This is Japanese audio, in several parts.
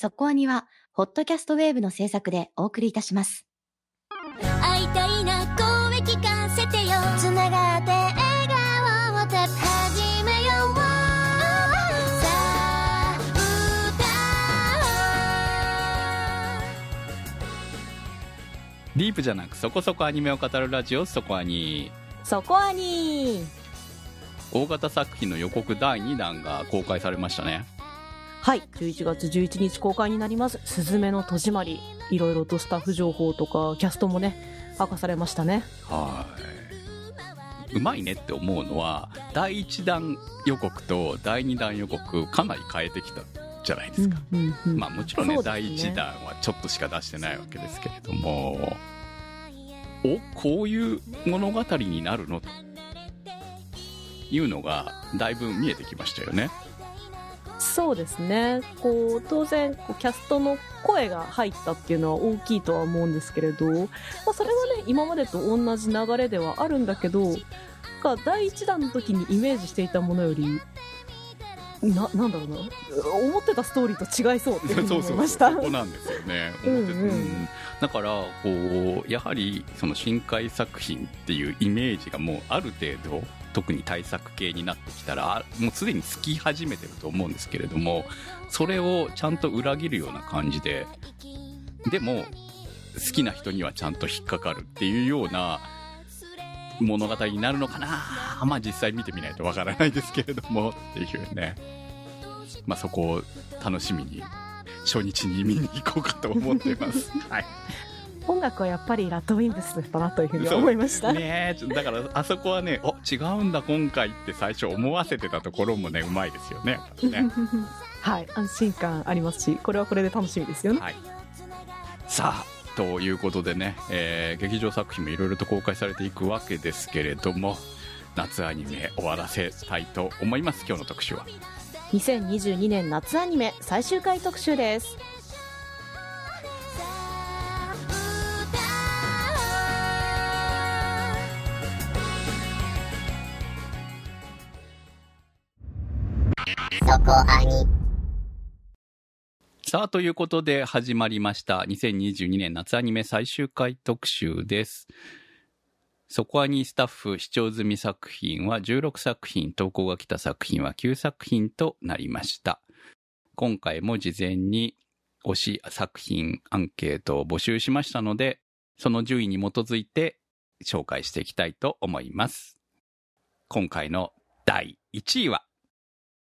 そこアニは、ホットキャストウェーブの制作でお送りいたします。会いたいな声聞かせてよ。つながって笑顔をた始めよう。さあディープじゃなくそこそこアニメを語るラジオそこアニそこアニ大型作品の予告第2弾が公開されましたねはい。11月11日公開になります「すずめの戸締まり」いろいろとスタッフ情報とかキャストもね明かされましたね。はい。うまいねって思うのは第1弾予告と第2弾予告かなり変えてきたじゃないですか、うんうんうん。まあもちろんねね。第1弾はちょっとしか出してないわけですけれどもおこういう物語になるの？というのがだいぶ見えてきましたよねそうですね。こう当然こうキャストの声が入ったっていうのは大きいとは思うんですけれど、まあ、それはね今までと同じ流れではあるんだけどか第1弾の時にイメージしていたものよりななんだろうな。思ってたストーリーと違いそうって思いました。そこなんですよね。うんうん。だからこうやはりその深海作品っていうイメージがもうある程度特に対策系になってきたらあもうすでにつき始めてると思うんですけれどもそれをちゃんと裏切るような感じででも好きな人にはちゃんと引っかかるっていうような物語になるのかな？まあ実際見てみないとわからないですけれどもっていうね。まあそこを楽しみに初日に見に行こうかと思ってます。はい音楽はやっぱりラッドウィンプスだなというふうに思いました、ね。だからあそこはねお違うんだ今回って最初思わせてたところもねうまいですよね。やっぱりね。はい安心感ありますしこれはこれで楽しみですよね。はい。さあということでね、えー劇場作品もいろいろと公開されていくわけですけれども夏アニメ終わらせたいと思います。今日の特集は。2022年夏アニメ最終回特集ですさあ、ということで始まりました。2022年夏アニメ最終回特集です。そこアニスタッフ視聴済み作品は16作品、投稿が来た作品は9作品となりました。今回も事前に推し作品アンケートを募集しましたので、その順位に基づいて紹介していきたいと思います。今回の第1位は、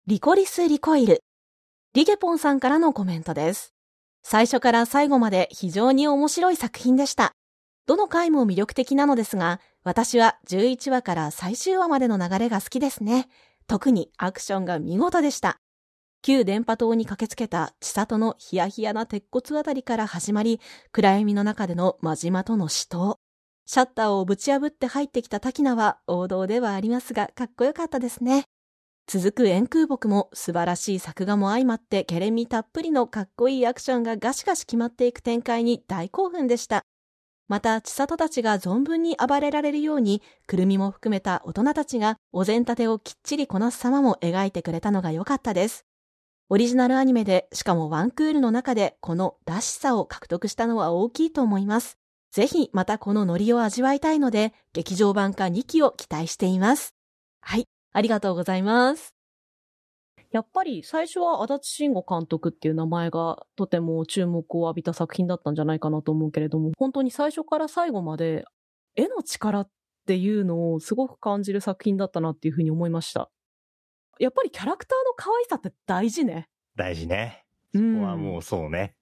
リコリス・リコイル。リゲポンさんからのコメントです。最初から最後まで非常に面白い作品でした。どの回も魅力的なのですが、私は11話から最終話までの流れが好きですね。特にアクションが見事でした。旧電波塔に駆けつけた千里のヒヤヒヤな鉄骨あたりから始まり、暗闇の中での真島との死闘。シャッターをぶち破って入ってきた滝名は王道ではありますが、かっこよかったですね。続く円空木も素晴らしい作画も相まってケレミたっぷりのかっこいいアクションがガシガシ決まっていく展開に大興奮でした。また、千里たちが存分に暴れられるように、くるみも含めた大人たちがお膳立てをきっちりこなす様も描いてくれたのが良かったです。オリジナルアニメで、しかもワンクールの中でこのらしさを獲得したのは大きいと思います。ぜひまたこのノリを味わいたいので、劇場版化2期を期待しています。はい。ありがとうございます。やっぱり最初は足立慎吾監督っていう名前がとても注目を浴びた作品だったんじゃないかなと思うけれども、本当に最初から最後まで絵の力っていうのをすごく感じる作品だったなっていうふうに思いました。やっぱりキャラクターの可愛さって大事ね。大事ね。こうんこはもうそうね。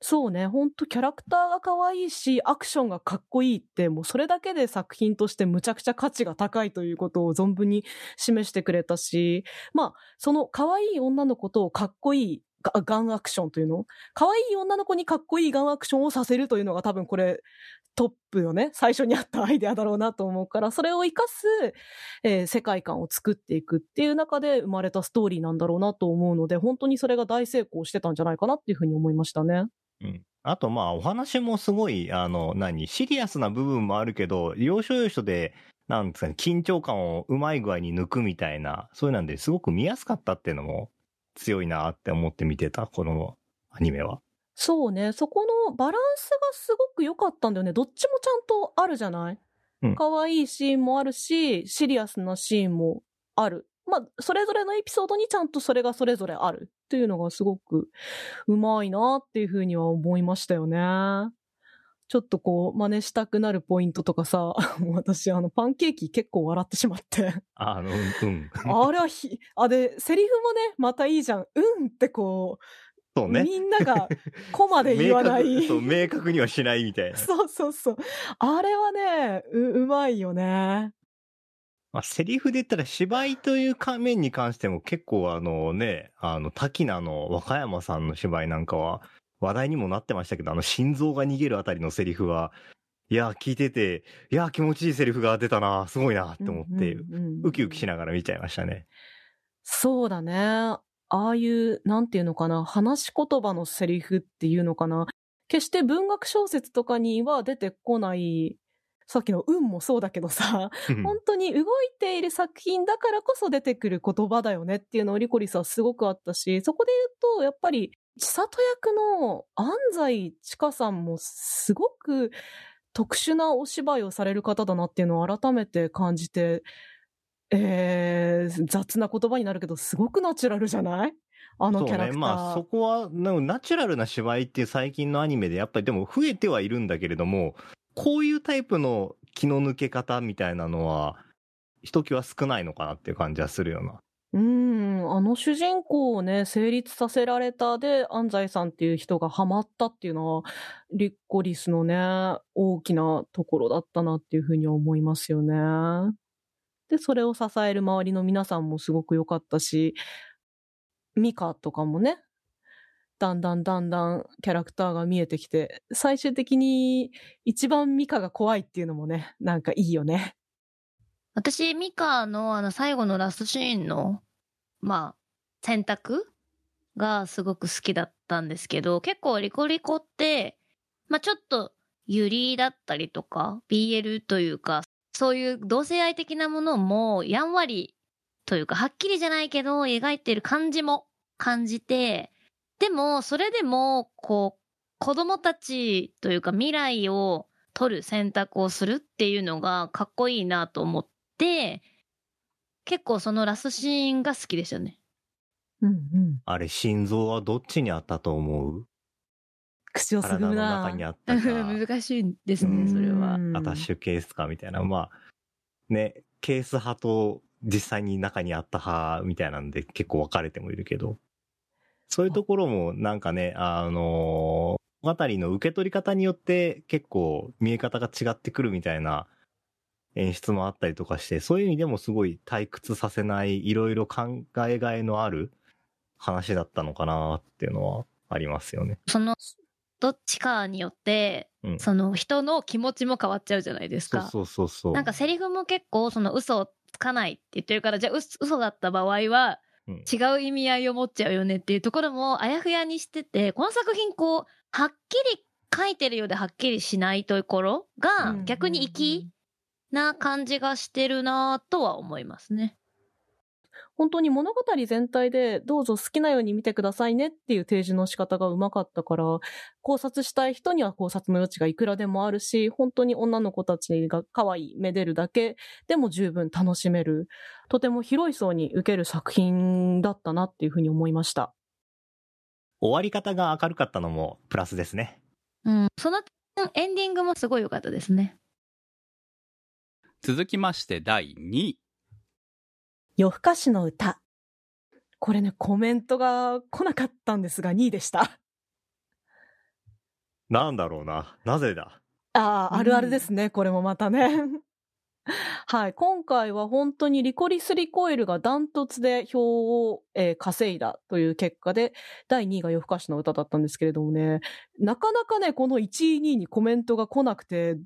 そうね、ほんとキャラクターが可愛いし、アクションがかっこいいって、もうそれだけで作品としてむちゃくちゃ価値が高いということを存分に示してくれたし、まあ、その可愛い女の子とかっこいいガンアクションというの？可愛い女の子にかっこいいガンアクションをさせるというのが多分これ、トップのね、最初にあったアイデアだろうなと思うから、それを活かす、えー世界観を作っていくっていう中で生まれたストーリーなんだろうなと思うので、本当にそれが大成功してたんじゃないかなっていうふうに思いましたね。うん。あとまあお話もすごい、あの、何、シリアスな部分もあるけど、要所要所で、なんですかね、緊張感をうまい具合に抜くみたいな、そういうなんですごく見やすかったっていうのも強いなって思って見てた、このアニメは。そうね、そこのバランスがすごく良かったんだよね。どっちもちゃんとあるじゃない？うん可愛いシーンもあるし、シリアスなシーンもある。まあ、それぞれのエピソードにちゃんとそれがそれぞれあるっていうのがすごくうまいなっていうふうには思いましたよね。ちょっとこう、真似したくなるポイントとかさ、私、あの、パンケーキ結構笑ってしまって。あの、うん、うん。あれはひ、あ、で、セリフもね、またいいじゃん。うんってこう、そうね。みんながコマで言わない。明確そう、明確にはしないみたいな。そうそうそう。あれはね、う、うまいよね。まあ、セリフで言ったら芝居というか面に関しても結構あのね、あの、滝名の若山さんの芝居なんかは話題にもなってましたけど、あの心臓が逃げるあたりのセリフは、いや、聞いてて、いや、気持ちいいセリフが出たな、すごいなって思って、うんうんうんウキウキしながら見ちゃいましたね。そうだね。ああいう、なんていうのかな、話し言葉のセリフっていうのかな。決して文学小説とかには出てこない、さっきの運もそうだけどさ、本当に動いている作品だからこそ出てくる言葉だよねっていうのをリコリスはすごくあったし、そこで言うと、やっぱり、千里役の安西千佳さんもすごく特殊なお芝居をされる方だなっていうのを改めて感じて、えー、雑な言葉になるけど、すごくナチュラルじゃない？あのキャラクター。そうね。まあ、そこは、なナチュラルな芝居って最近のアニメで、やっぱりでも増えてはいるんだけれども、こういうタイプの気の抜け方みたいなのは、ひときわ少ないのかなっていう感じはするような。うん、あの主人公をね、成立させられたで、安西さんっていう人がハマったっていうのは、リッコリスのね、大きなところだったなっていうふうに思いますよね。で、それを支える周りの皆さんもすごく良かったし、ミカとかもね、だんだんだんだんキャラクターが見えてきて、最終的に一番ミカが怖いっていうのもね、なんかいいよね。私、ミカのあの最後のラストシーンの、まあ、選択がすごく好きだったんですけど、結構リコリコって、まあちょっとユリだったりとか、BL というか、そういう同性愛的なものもやんわりというか、はっきりじゃないけど描いてる感じも感じて、でも、それでも、こう、子供たちというか未来を取る選択をするっていうのがかっこいいなと思って、結構そのラストシーンが好きでしたね。うんうん。あれ、心臓はどっちにあったと思う？口をす体のぐむな。中にあったか。難しいですねそれは。うんアタッシュケースかみたいな。まあ、ね、ケース派と実際に中にあった派みたいなんで結構分かれてもいるけど、そういうところもなんかね、あの物語の受け取り方によって結構見え方が違ってくるみたいな演出もあったりとかして、そういう意味でもすごい退屈させない、いろいろ考えがいのある話だったのかなっていうのはありますよね。その、どっちかによって、うん。その人の気持ちも変わっちゃうじゃないですか。そうそうそうそう。なんかセリフも結構その嘘をつかないって言ってるから、じゃあ嘘嘘だった場合はうん違う意味合いを持っちゃうよねっていうところもあやふやにしてて、この作品こう、はっきり書いてるようではっきりしないところがうん逆に粋な感じがしてるなとは思いますね。本当に物語全体でどうぞ好きなように見てくださいねっていう提示の仕方がうまかったから、考察したい人には考察の余地がいくらでもあるし、本当に女の子たちが可愛い、めでるだけでも十分楽しめる、とても広い層に受ける作品だったなっていうふうに思いました。終わり方が明るかったのもプラスですね。うん。そのエンディングもすごい良かったですね。続きまして第2位。夜更かしの歌。これね、コメントが来なかったんですが、2位でした。なんだろうな。なぜだ？ああ、うんあるあるですね、これもまたね。はい。今回は本当にリコリスリコイルがダントツで票を、えー稼いだという結果で、第2位が夜更かしの歌だったんですけれどもね、なかなかね、この1位、2位にコメントが来なくて、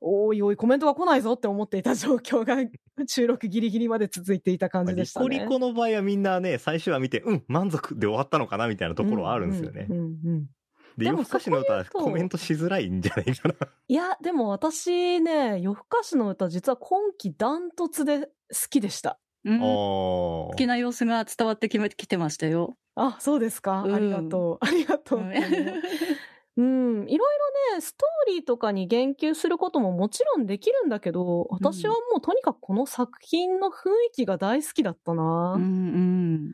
おいおい、コメントが来ないぞって思っていた状況が 収録ギリギリまで続いていた感じでリしたね。コリコの場合はみんなね、最終話見て、うん、満足で終わったのかなみたいなところはあるんですよねう。んうんうんで、夜更かしの歌はコメントしづらいんじゃないかな。いや、でも私ね、夜更かしの歌実は今季ダントツで好きでした。うん、あ好きな様子が伝わってききてましたよ。あ、そうですか。うんありがとう。ありがとう。うんうん、いろいろね、ストーリーとかに言及することももちろんできるんだけど、私はもうとにかくこの作品の雰囲気が大好きだったな。うんうん。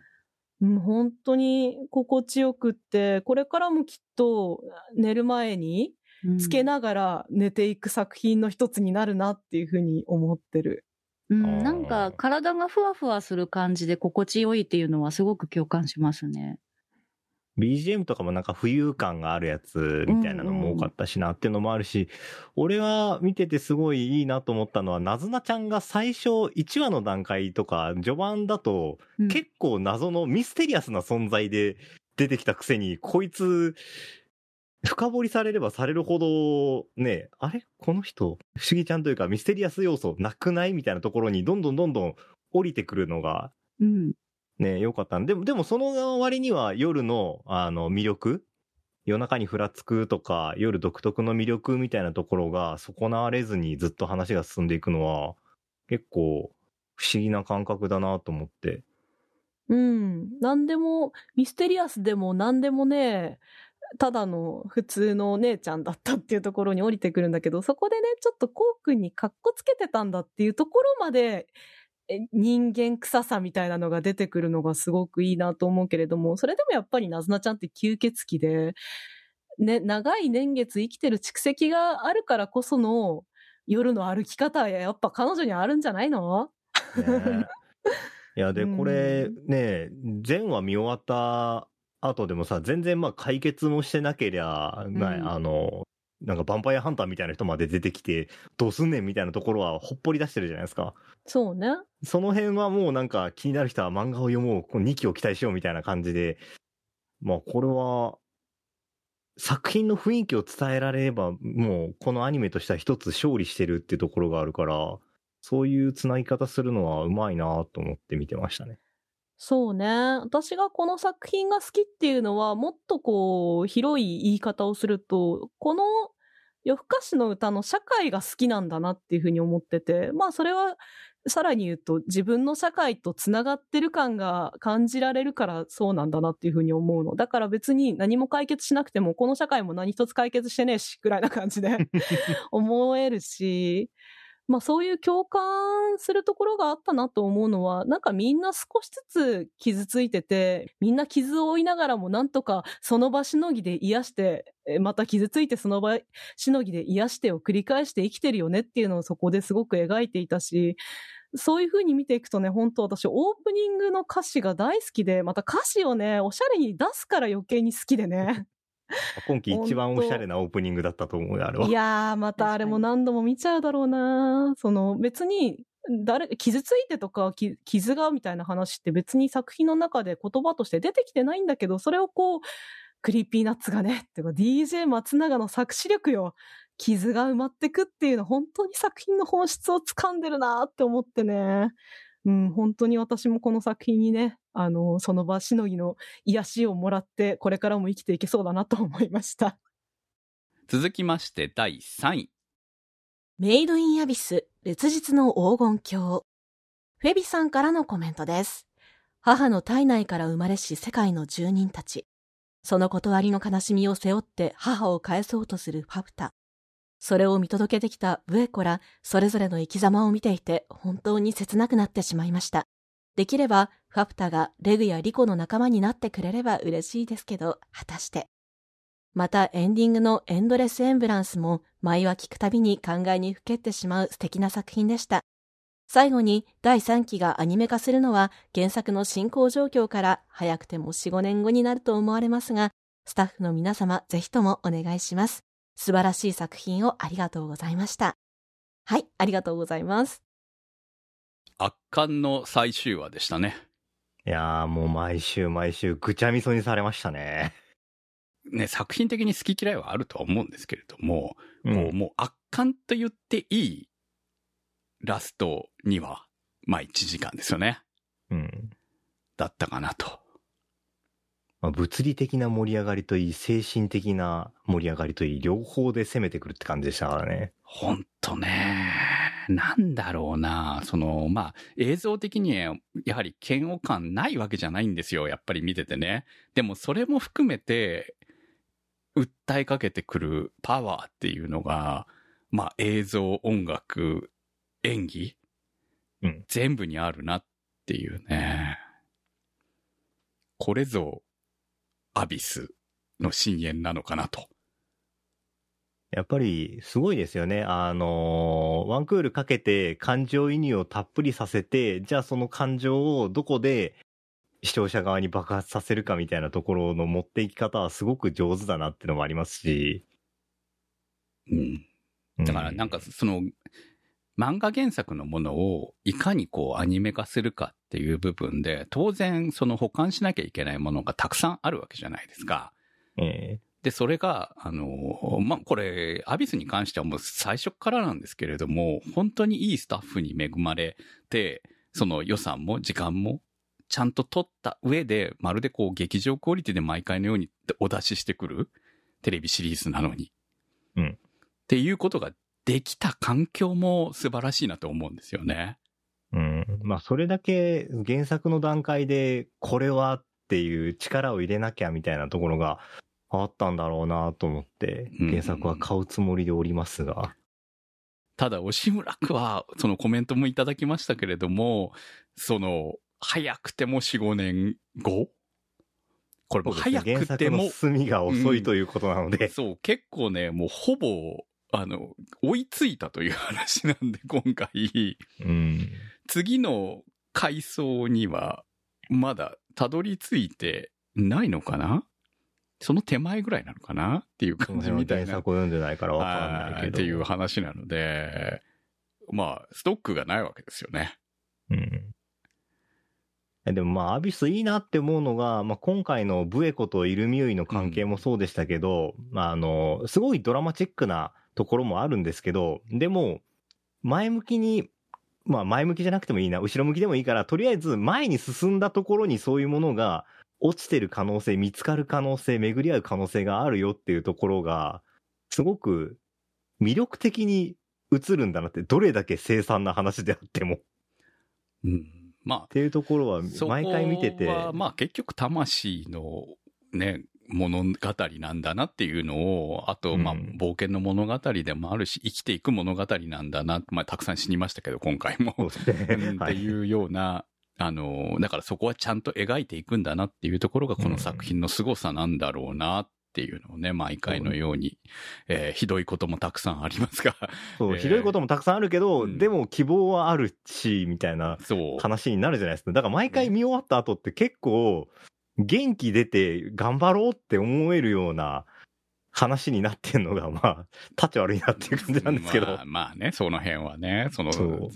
うん、本当に心地よくって、これからもきっと寝る前につけながら寝ていく作品の一つになるなっていうふうに思ってる。うん、なんか体がふわふわする感じで心地よいっていうのはすごく共感しますね。BGM とかもなんか浮遊感があるやつみたいなのも多かったしなっていうのもあるし、俺は見ててすごいいいなと思ったのは、なずなちゃんが最初1話の段階とか序盤だとうん。結構謎のミステリアスな存在で出てきたくせに、こいつ、深掘りされればされるほど、ね、あれ？この人、不思議ちゃんというかミステリアス要素なくない？みたいなところにどんどんどんどん降りてくるのがうん。ね、よかったでも、でもその割には夜の、あの、魅力夜中にふらつくとか、夜独特の魅力みたいなところが損なわれずにずっと話が進んでいくのは、結構不思議な感覚だなと思って。うん。なんでも、ミステリアスでも何でもね、ただの普通のお姉ちゃんだったっていうところに降りてくるんだけど、そこでね、ちょっとこうくんにカッコつけてたんだっていうところまで、人間臭さみたいなのが出てくるのがすごくいいなと思うけれども、それでもやっぱりなずなちゃんって吸血鬼で、ね、長い年月生きてる蓄積があるからこその夜の歩き方はやっぱ彼女にあるんじゃないの？ねいや、で、うん。これね、全話見終わった後でもさ、全然まあ解決もしてなけりゃ、ないうん。あの、なんかヴァンパイアハンターみたいな人まで出てきて、どうすんねんみたいなところはほっぽり出してるじゃないですか。そうね。その辺はもうなんか気になる人は漫画を読もう、この2期を期待しようみたいな感じで、まあこれは、作品の雰囲気を伝えられれば、もうこのアニメとしては一つ勝利してるってところがあるから、そういう繋ぎ方するのはうまいなと思って見てましたね。そうね。私がこの作品が好きっていうのは、もっとこう、広い言い方をすると、この夜更かしの歌の社会が好きなんだなっていうふうに思ってて、まあそれは、さらに言うと自分の社会とつながってる感が感じられるからそうなんだなっていうふうに思うの。だから別に何も解決しなくても、この社会も何一つ解決してねえし、ぐらいな感じで 思えるし、まあそういう共感するところがあったなと思うのは、なんかみんな少しずつ傷ついてて、みんな傷を負いながらもなんとかその場しのぎで癒して、また傷ついてその場しのぎで癒してを繰り返して生きてるよねっていうのをそこですごく描いていたし、そういう風に見ていくとね、本当私オープニングの歌詞が大好きで、また歌詞をね、おしゃれに出すから余計に好きでね。今季一番おしゃれなオープニングだったと思うよ、あれは。いやー、またあれも何度も見ちゃうだろうなその別に、誰、傷ついてとか、き傷がみたいな話って別に作品の中で言葉として出てきてないんだけど、それをこう、Creepy Nuts がね、っていうか DJ 松永の作詞力よ。傷が埋まってくっていうの、本当に作品の本質を掴んでるなって思ってね。うん、本当に私もこの作品にね、あの、その場しのぎの癒しをもらって、これからも生きていけそうだなと思いました。続きまして第3位。メイドインアビス、烈日の黄金郷。フェビさんからのコメントです。母の体内から生まれし世界の住人たち。その断りの悲しみを背負って母を返そうとするファプタ。それを見届けてきたブエコら、それぞれの生き様を見ていて、本当に切なくなってしまいました。できれば、ファプタがレグやリコの仲間になってくれれば嬉しいですけど、果たして。またエンディングのエンドレスエンブランスも毎話聞くたびに考えにふけってしまう素敵な作品でした。最後に第3期がアニメ化するのは原作の進行状況から早くても4、5年後になると思われますが、スタッフの皆様ぜひともお願いします。素晴らしい作品をありがとうございました。はい、ありがとうございます。圧巻の最終話でしたね。いやーもう毎週毎週ぐちゃみそにされましたね。ね、作品的に好き嫌いはあるとは思うんですけれども、うんこうもう圧巻と言っていいラストには、まあ1時間ですよね。うん。だったかなと。まあ、物理的な盛り上がりといい、精神的な盛り上がりといい、両方で攻めてくるって感じでしたからね。ほんとね。なんだろうな、その、まあ、映像的には、やはり嫌悪感ないわけじゃないんですよ、やっぱり見ててね。でも、それも含めて、訴えかけてくるパワーっていうのが、まあ、映像、音楽、演技、うん全部にあるなっていうね。これぞ、アビスの深淵なのかなと。やっぱりすごいですよね。あのーワンクールかけて感情移入をたっぷりさせて、じゃあその感情をどこで視聴者側に爆発させるかみたいなところの持っていき方はすごく上手だなっていうのもありますし。うん。だからなんかその、漫画原作のものをいかにこうアニメ化するかっていう部分で、当然その保管しなきゃいけないものがたくさんあるわけじゃないですか。えで、それが、あの、まあ、これ、アビスに関してはもう最初からなんですけれども、本当にいいスタッフに恵まれて、その予算も時間もちゃんと取った上で、まるでこう劇場クオリティで毎回のようにお出ししてくるテレビシリーズなのに。うんっていうことができた環境も素晴らしいなと思うんですよね。うん。まあそれだけ原作の段階でこれはっていう力を入れなきゃみたいなところがあったんだろうなと思って、うん原作は買うつもりでおりますが。ただ、押村区は、そのコメントもいただきましたけれども、その、早くても4、5年後？これもう早くて原作もの、進みが遅いということなので。そう、結構ね、もうほぼ、あの、追いついたという話なんで、今回、うん。次の階層には、まだたどり着いてないのかな？その手前ぐらいなのかなっていう感じみたいな。原作を読んでないからわかんないけど。はいっていう話なので、まあ、ストックがないわけですよね。うん。えでもまあ、アビスいいなって思うのが、まあ今回のブエコとイルミュイの関係もそうでしたけど、まああの、すごいドラマチックなところもあるんですけど、でも、前向きに、まあ前向きじゃなくてもいいな、後ろ向きでもいいから、とりあえず前に進んだところにそういうものが落ちてる可能性、見つかる可能性、巡り合う可能性があるよっていうところが、すごく魅力的に映るんだなって、どれだけ凄惨な話であっても。うん。まあっ、ていうところは毎回見てて、はまあ結局魂のね、物語なんだなっていうのを、あと、まあ、うん冒険の物語でもあるし、生きていく物語なんだな、まあ、たくさん死にましたけど、今回も。っていうような、あの、だからそこはちゃんと描いていくんだなっていうところがこの作品の凄さなんだろうなっていうのをね、毎回のように、えーひどいこともたくさんありますが、そう、えー。ひどいこともたくさんあるけど、うん。でも希望はあるし、みたいなそう。話になるじゃないですか。だから毎回見終わった後って結構、元気出て頑張ろうって思えるような話になってんのが、まあ、立ち悪いなっていう感じなんですけど。まあ、まあね、その辺はね、その、そう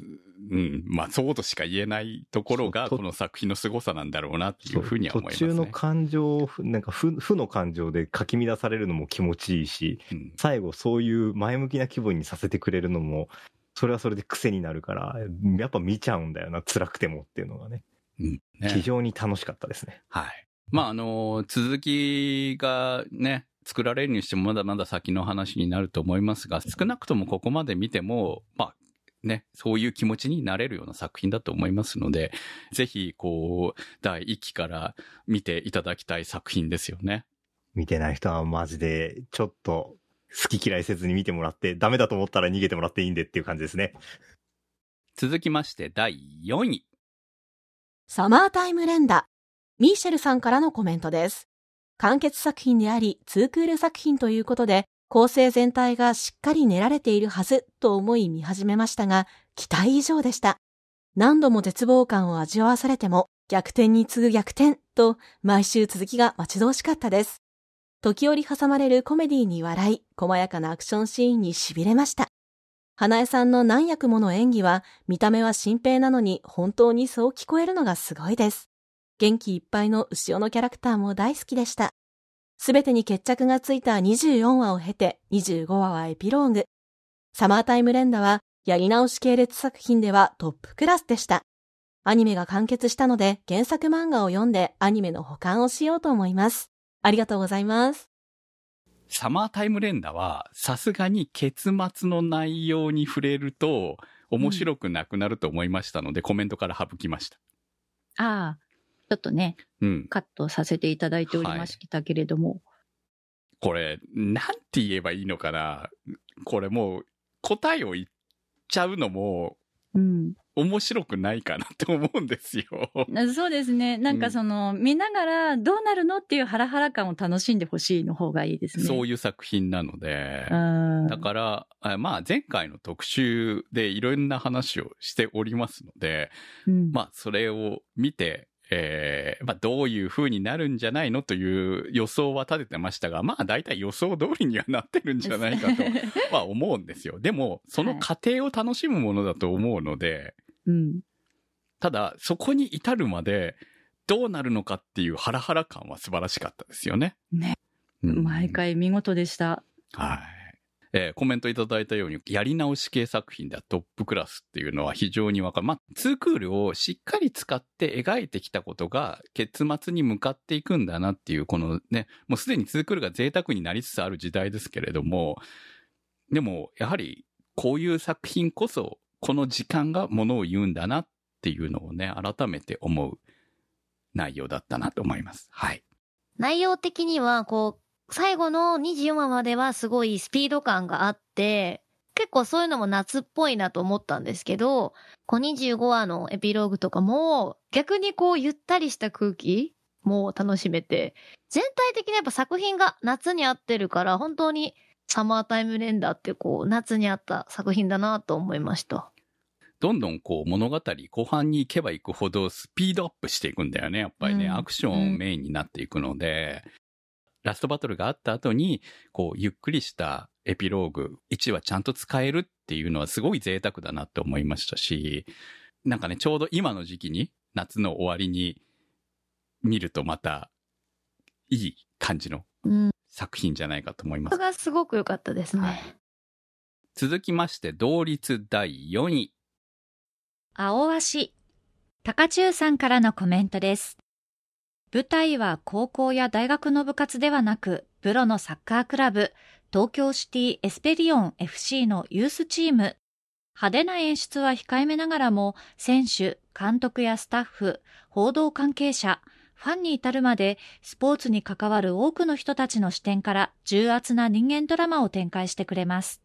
うん、まあそうとしか言えないところが、この作品の凄さなんだろうなっていうふうには思いますね。途中の感情を、なんか負 負の感情でかき乱されるのも気持ちいいし、うん最後そういう前向きな気分にさせてくれるのも、それはそれで癖になるから、やっぱ見ちゃうんだよな、辛くてもっていうのがね、うんね非常に楽しかったですね。はい。まあ、あの、続きがね、作られるにしてもまだまだ先の話になると思いますが、少なくともここまで見ても、まあ、ね、そういう気持ちになれるような作品だと思いますので、ぜひ、こう、第1期から見ていただきたい作品ですよね。見てない人はマジで、ちょっと、好き嫌いせずに見てもらって、ダメだと思ったら逃げてもらっていいんでっていう感じですね。続きまして、第4位。サマータイム連打。ミーシェルさんからのコメントです。完結作品であり、ツークール作品ということで、構成全体がしっかり練られているはずと思い見始めましたが、期待以上でした。何度も絶望感を味わわされても、逆転に次ぐ逆転と、毎週続きが待ち遠しかったです。時折挟まれるコメディに笑い、細やかなアクションシーンに痺れました。花江さんの何役もの演技は、見た目は新平なのに本当にそう聞こえるのがすごいです。元気いっぱいの牛尾のキャラクターも大好きでした。すべてに決着がついた24話を経て25話はエピローグ。サマータイム連打はやり直し系列作品ではトップクラスでした。アニメが完結したので原作漫画を読んでアニメの保管をしようと思います。ありがとうございます。サマータイム連打は、さすがに結末の内容に触れると、面白くなくなると思いましたので、コメントから省きました。ああ、ちょっとね、うん。カットさせていただいておりましたけれども。これ、なんて言えばいいのかなこれもう、答えを言っちゃうのも、うん。面白くないかなって思うんですよ。なそうですね。なんかその、見ながらどうなるのっていうハラハラ感を楽しんでほしいの方がいいですね。そういう作品なので。うん。だから、あまあ前回の特集でいろんな話をしておりますので、うん、まあそれを見て、えーまあどういう風になるんじゃないのという予想は立ててましたが、まあ大体予想通りにはなってるんじゃないかとは 思うんですよ。でも、その過程を楽しむものだと思うので、うん。ただそこに至るまでどうなるのかっていうハラハラ感は素晴らしかったですよね。ね。うん毎回見事でした。はい。えーコメントいただいたように、やり直し系作品ではトップクラスっていうのは非常にわかる。まあ、ツークールをしっかり使って描いてきたことが結末に向かっていくんだなっていう、このね、もうすでにツークールが贅沢になりつつある時代ですけれども、でも、やはり、こういう作品こそ、この時間がものを言うんだなっていうのをね、改めて思う内容だったなと思います。はい。内容的には、こう、最後の24話まではすごいスピード感があって、結構そういうのも夏っぽいなと思ったんですけど、こう25話のエピローグとかも、逆にこうゆったりした空気も楽しめて、全体的にやっぱ作品が夏に合ってるから、本当にサマータイムレンダーってこう夏に合った作品だなと思いました。どんどんこう物語後半に行けば行くほどスピードアップしていくんだよね。やっぱりね、うんアクションメインになっていくので、ラストバトルがあった後に、こうゆっくりしたエピローグ1話ちゃんと使えるっていうのはすごい贅沢だなって思いましたし、なんかね、ちょうど今の時期に、夏の終わりに見るとまたいい感じのうん。作品じゃないかと思いますそれ。がすごく良かったですね。はい続きまして、同率第4位。青足。高中さんからのコメントです。舞台は高校や大学の部活ではなく、プロのサッカークラブ、東京シティエスペリオン FC のユースチーム。派手な演出は控えめながらも、選手、監督やスタッフ、報道関係者、ファンに至るまで、スポーツに関わる多くの人たちの視点から重圧な人間ドラマを展開してくれます。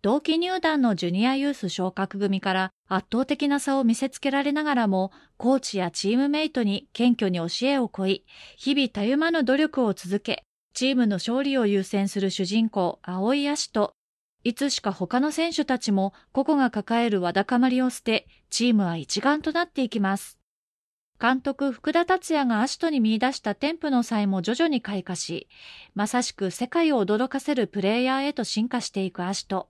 同期入団のジュニアユース昇格組から圧倒的な差を見せつけられながらも、コーチやチームメイトに謙虚に教えを請い、日々たゆまぬ努力を続け、チームの勝利を優先する主人公、青井葦と、いつしか他の選手たちも個々が抱えるわだかまりを捨て、チームは一丸となっていきます。監督福田達也がアシトに見出したテンプの際も徐々に開花し、まさしく世界を驚かせるプレイヤーへと進化していくアシト。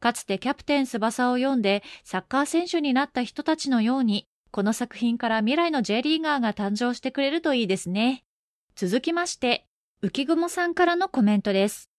かつてキャプテン翼を読んでサッカー選手になった人たちのように、この作品から未来の J リーガーが誕生してくれるといいですね。続きまして、浮雲さんからのコメントです。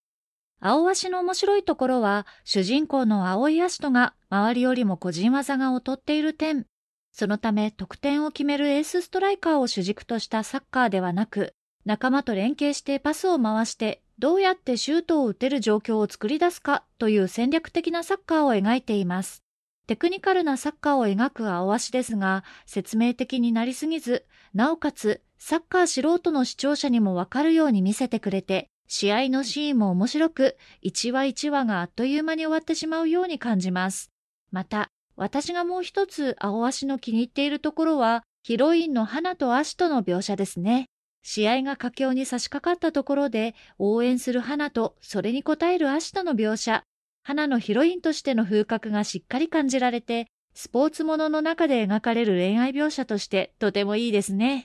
青足の面白いところは、主人公の青い足とが周りよりも個人技が劣っている点。そのため得点を決めるエースストライカーを主軸としたサッカーではなく、仲間と連携してパスを回して、どうやってシュートを打てる状況を作り出すかという戦略的なサッカーを描いています。テクニカルなサッカーを描く青足ですが、説明的になりすぎず、なおかつ、サッカー素人の視聴者にもわかるように見せてくれて、試合のシーンも面白く、一話一話があっという間に終わってしまうように感じます。また、私がもう一つ青足の気に入っているところは、ヒロインの花とアシトの描写ですね。試合が佳境に差し掛かったところで、応援する花とそれに応えるアシトの描写、花のヒロインとしての風格がしっかり感じられて、スポーツものの中で描かれる恋愛描写としてとてもいいですね。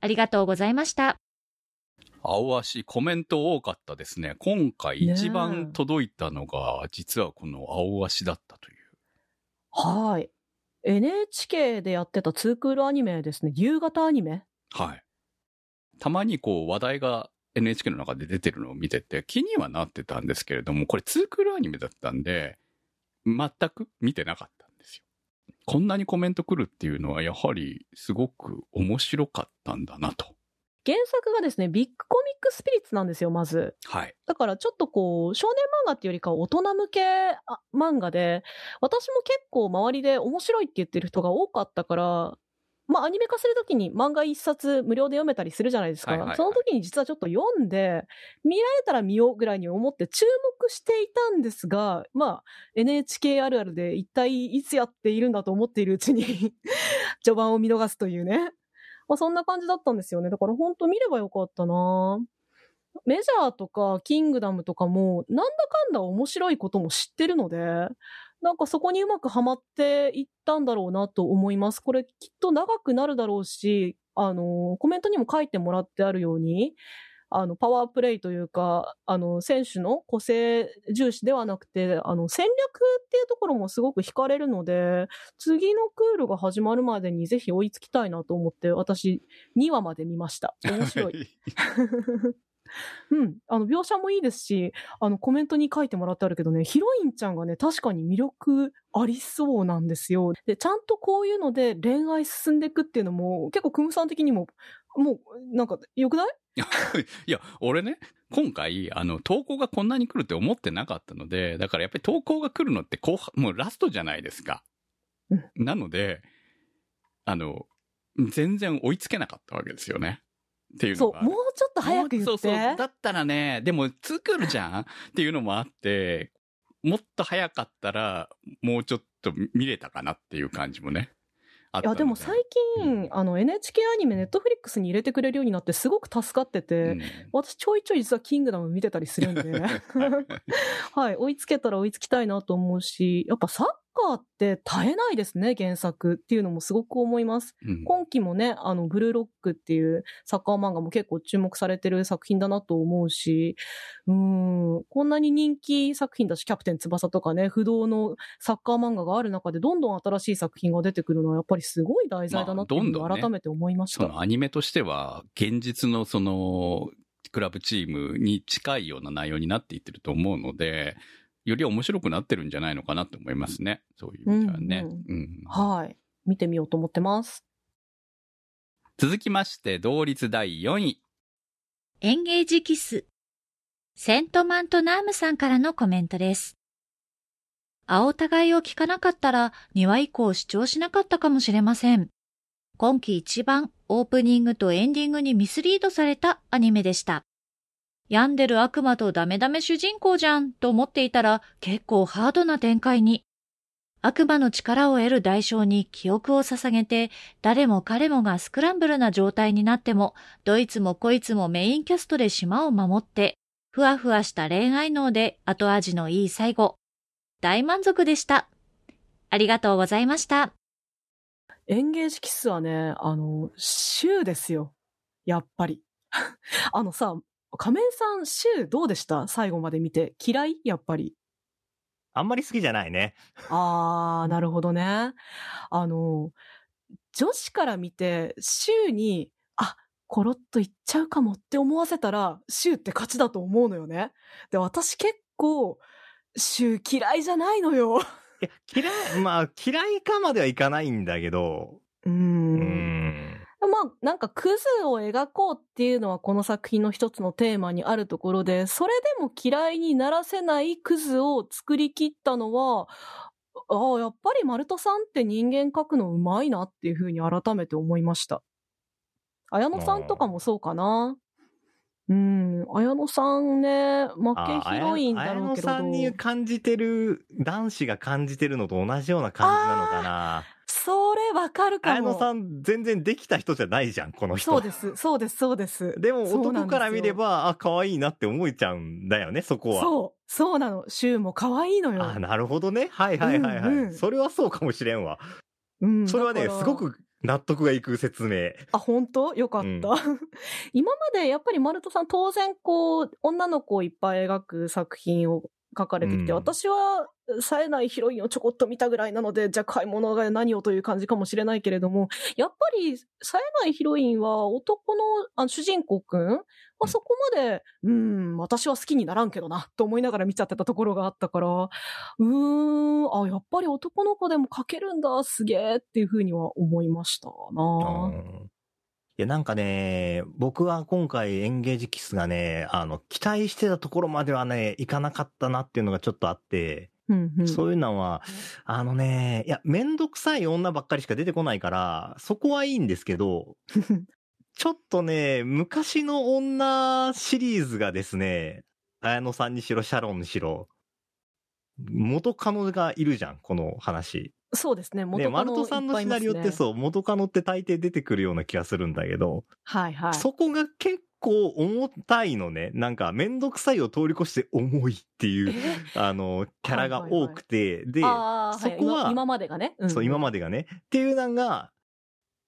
ありがとうございました。青足、コメント多かったですね。今回一番届いたのが、実はこの青足だったという。はい。NHK でやってたツークールアニメですね。夕方アニメ？はい。たまにこう話題が NHK の中で出てるのを見てて気にはなってたんですけれども、これツークールアニメだったんで、全く見てなかったんですよ。こんなにコメント来るっていうのはやはりすごく面白かったんだなと原作がですね、ビッグコミックスピリッツなんですよ、まず。はい。だからちょっとこう、少年漫画っていうよりかは大人向けあ漫画で、私も結構周りで面白いって言ってる人が多かったから、まあアニメ化するときに漫画一冊無料で読めたりするじゃないですか。はいはいはいその時に実はちょっと読んで、見られたら見ようぐらいに思って注目していたんですが、まあ NHK あるあるで一体いつやっているんだと思っているうちに 序盤を見逃すというね。まあそんな感じだったんですよね。だから本当見ればよかったなメジャーとかキングダムとかも、なんだかんだ面白いことも知ってるので、なんかそこにうまくはまっていったんだろうなと思います。これきっと長くなるだろうし、あの、コメントにも書いてもらってあるように、あの、パワープレイというか、あの、選手の個性重視ではなくて、あの、戦略っていうところもすごく惹かれるので、次のクールが始まるまでにぜひ追いつきたいなと思って、私、2話まで見ました。面白い。うん。あの、描写もいいですし、あの、コメントに書いてもらってあるけどね、ヒロインちゃんがね、確かに魅力ありそうなんですよ。で、ちゃんとこういうので恋愛進んでいくっていうのも、結構クムさん的にも、もう、なんか、良くない？いや、俺ね、今回、あの、投稿がこんなに来るって思ってなかったので、だからやっぱり投稿が来るのって後半、もうラストじゃないですか。うんなので、あの、全然追いつけなかったわけですよね。っていうのがそう、もうちょっと早く言って。そうそう。だったらね、でも、ツークールじゃんっていうのもあって、もっと早かったら、もうちょっと見れたかなっていう感じもね。いや、でも最近、あの、NHK アニメ、ネットフリックスに入れてくれるようになって、すごく助かってて、うん私ちょいちょい実はキングダム見てたりするんで、はい、追いつけたら追いつきたいなと思うし、やっぱサッカーって絶えないですね、原作っていうのもすごく思います。うん今期もね、あの、ブルーロックっていうサッカー漫画も結構注目されてる作品だなと思うし、うーん、こんなに人気作品だし、キャプテン翼とかね、不動のサッカー漫画がある中で、どんどん新しい作品が出てくるのは、やっぱりすごい題材だなっていうふうにまあどんどんね改めて思いました。そのアニメとしては、現実のその、クラブチームに近いような内容になっていってると思うので、より面白くなってるんじゃないのかなと思いますね。そういう意味ではね。はい。見てみようと思ってます。続きまして、同率第4位。エンゲージキス。セントマントナームさんからのコメントです。青互いを聞かなかったら2話以降視聴しなかったかもしれません。今季一番オープニングとエンディングにミスリードされたアニメでした。病んでる悪魔とダメダメ主人公じゃんと思っていたら結構ハードな展開に。悪魔の力を得る代償に記憶を捧げて誰も彼もがスクランブルな状態になってもどいつもこいつもメインキャストで島を守って、ふわふわした恋愛能で後味のいい最後。大満足でした。ありがとうございました。エンゲージキスはね、あの、シューですよ。やっぱり。あのさ、仮面さん、シューどうでした？最後まで見て。嫌い？やっぱり。あんまり好きじゃないね。あー、なるほどね。あの、女子から見て、シューに、あ、コロッといっちゃうかもって思わせたら、シューって勝ちだと思うのよね。で、私結構、シュー嫌いじゃないのよ。いや、嫌い、まあ、嫌いかまではいかないんだけど、うー。うんん。まあ、なんかクズを描こうっていうのはこの作品の一つのテーマにあるところで、それでも嫌いにならせないクズを作り切ったのは、ああ、やっぱりマルトさんって人間描くのうまいなっていうふうに改めて思いました。綾野さんとかもそうかな。うん、綾野さんね、負けヒロインだろうけど。綾野さんに感じてる、男子が感じてるのと同じような感じなのかな。それわかるかも。綾野さん全然できた人じゃないじゃん、この人。そうです、そうです、そうです。でも男から見れば、あ、可愛いなって思えちゃうんだよね、そこは。そう、そうなの。シューも可愛いのよ。あ、なるほどね。はいはいはいはい。うんうんそれはそうかもしれんわ。うんそれはね、すごく納得がいく説明。あ、本当？よかった。うん 今までやっぱりマルトさん当然こう、女の子をいっぱい描く作品を書かれてきて、うん私は冴えないヒロインをちょこっと見たぐらいなので、じゃあ買い物が何をという感じかもしれないけれども、やっぱり冴えないヒロインは男のあ主人公くんはそこまで、うん、私は好きにならんけどな、と思いながら見ちゃってたところがあったから、うーん、あ、やっぱり男の子でも描けるんだ、すげえっていうふうには思いましたな。うんいや、なんかね、僕は今回エンゲージキスがね、あの、期待してたところまではね、いかなかったなっていうのがちょっとあって、うんうんそういうのは、あのね、いや、めんどくさい女ばっかりしか出てこないから、そこはいいんですけど、ちょっとね、昔の女シリーズがですね、綾野さんにしろ、シャロンにしろ、元カノがいるじゃん、この話。そうですね。ね、元カノマルトさんのシナリオってう。そう、元カノって大抵出てくるような気がするんだけど、はいはい。そこが結構重たいのね。なんか、めんどくさいを通り越して重いっていう、あの、キャラが多くて、で、そこはい今今までがね。んそう、今までがね。っていうのが、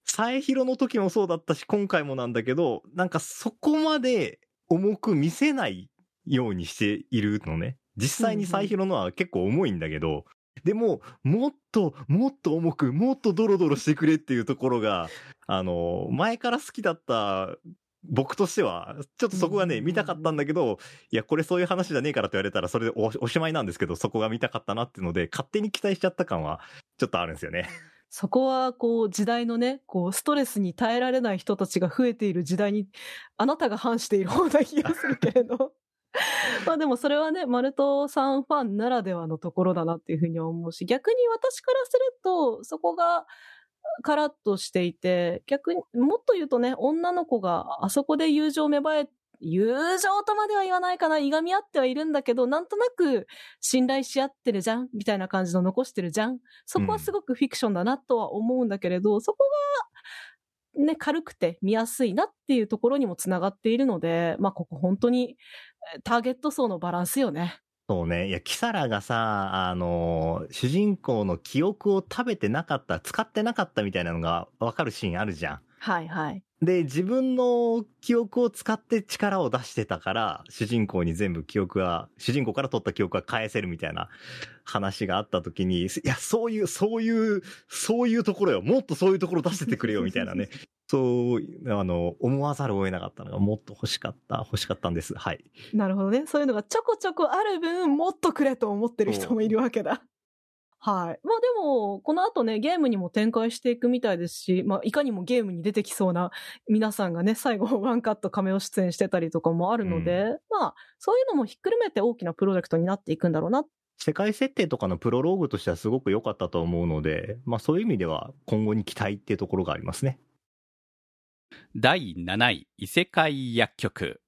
サエヒロの時もそうだったし、今回もなんだけど、なんかそこまで重く見せないようにしているのね。実際にサエヒロのは結構重いんだけど、でも、もっと、もっと重く、もっとドロドロしてくれっていうところが、あの、前から好きだった僕としては、ちょっとそこがね、うん見たかったんだけど、いや、これそういう話じゃねえからって言われたら、それでおおしまいなんですけど、そこが見たかったなっていうので、勝手に期待しちゃった感は、ちょっとあるんですよね。そこは、こう、時代のね、こう、ストレスに耐えられない人たちが増えている時代に、あなたが反している方な気がするけれど。まあでもそれはね、マルトさんファンならではのところだなっていうふうには思うし、逆に私からすると、そこが、カラッとしていて、逆に、もっと言うとね、女の子があそこで友情芽生え、友情とまでは言わないかな、いがみ合ってはいるんだけど、なんとなく信頼し合ってるじゃんみたいな感じの残してるじゃんそこはすごくフィクションだなとは思うんだけれど、そこが、ね、軽くて見やすいなっていうところにもつながっているので、まあ、ここ本当にターゲット層のバランスよね。そうね。いや、キサラがさ、あの、主人公の記憶を食べてなかった、使ってなかったみたいなのがわかるシーンあるじゃん。はいはい。で、自分の記憶を使って力を出してたから、主人公に全部記憶が、主人公から取った記憶が返せるみたいな話があった時に、いや、そういう、そういう、そういうところよ。もっとそういうところ出しててくれよ、みたいなね。そう、あの、思わざるを得なかったのが、もっと欲しかった、欲しかったんです。はい。なるほどね。そういうのがちょこちょこある分、もっとくれと思ってる人もいるわけだ。はい。まあでも、この後ね、ゲームにも展開していくみたいですし、まあいかにもゲームに出てきそうな皆さんがね、最後ワンカット亀を出演してたりとかもあるので、まあそういうのもひっくるめて大きなプロジェクトになっていくんだろうな。世界設定とかのプロローグとしてはすごく良かったと思うので、まあそういう意味では今後に期待っていうところがありますね。第7位、異世界薬局。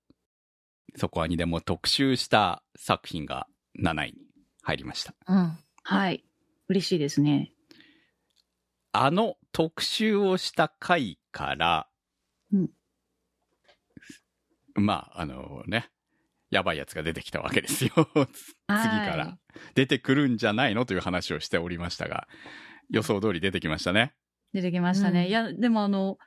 そこはにでも特集した作品が7位に入りました。うん。はい。嬉しいですね。あの特集をした回から、うんまあ、あのね、やばいやつが出てきたわけですよ。次から。出てくるんじゃないの？という話をしておりましたが、予想通り出てきましたね。出てきましたね。うんいや、でもあの、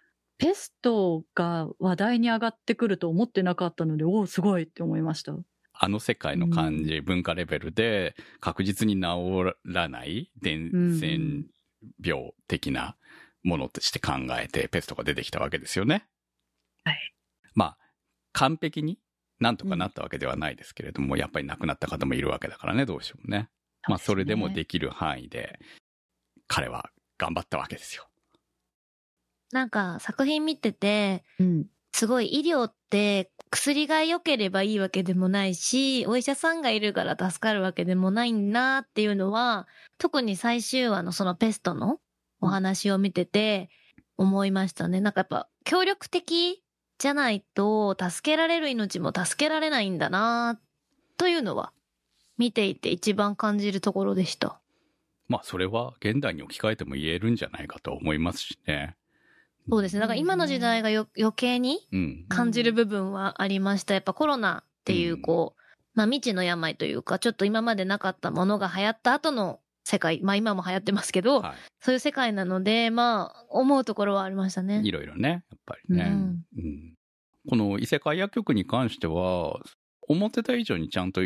ペストが話題に上がってくると思ってなかったので、おお、すごいって思いました。あの世界の漢字、文化レベルで確実に治らない伝染病的なものとして考えてペストが出てきたわけですよね。はい。まあ、完璧になんとかなったわけではないですけれども、やっぱり亡くなった方もいるわけだからね、どうしてもね。まあ、それでもできる範囲で、彼は頑張ったわけですよ。なんか作品見てて、うん。すごい医療って薬が良ければいいわけでもないし、お医者さんがいるから助かるわけでもないんだっていうのは、特に最終話のそのペストのお話を見てて思いましたね。なんかやっぱ協力的じゃないと助けられる命も助けられないんだなというのは見ていて一番感じるところでした。まあ、それは現代に置き換えても言えるんじゃないかと思いますしね。そうですね。だから今の時代がよ余計にうん。感じる部分はありました。やっぱコロナっていううんこう、まあ未知の病というか、ちょっと今までなかったものが流行った後の世界、まあ今も流行ってますけど、はそういう世界なので、まあ思うところはありましたい。いね。ろいろね、やっぱりね。うんうんこの異世界薬局に関しては、思ってた以上にちゃんと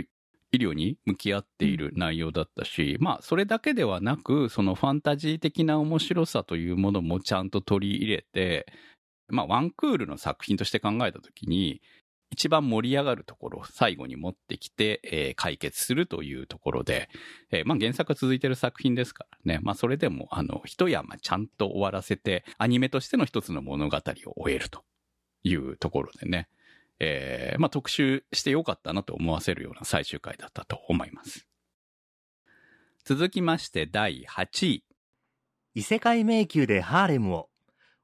医療に向き合っている内容だったし、まあ、それだけではなく、そのファンタジー的な面白さというものもちゃんと取り入れて、まあ、ワンクールの作品として考えたときに、一番盛り上がるところを最後に持ってきて、えー解決するというところで、えーまあ原作が続いてる作品ですからね。まあそれでも、あの、一山ちゃんと終わらせて、アニメとしての一つの物語を終えるというところでね。えーまあ特集してよかったなと思わせるような最終回だったと思います。続きまして第8位。異世界迷宮でハーレムを。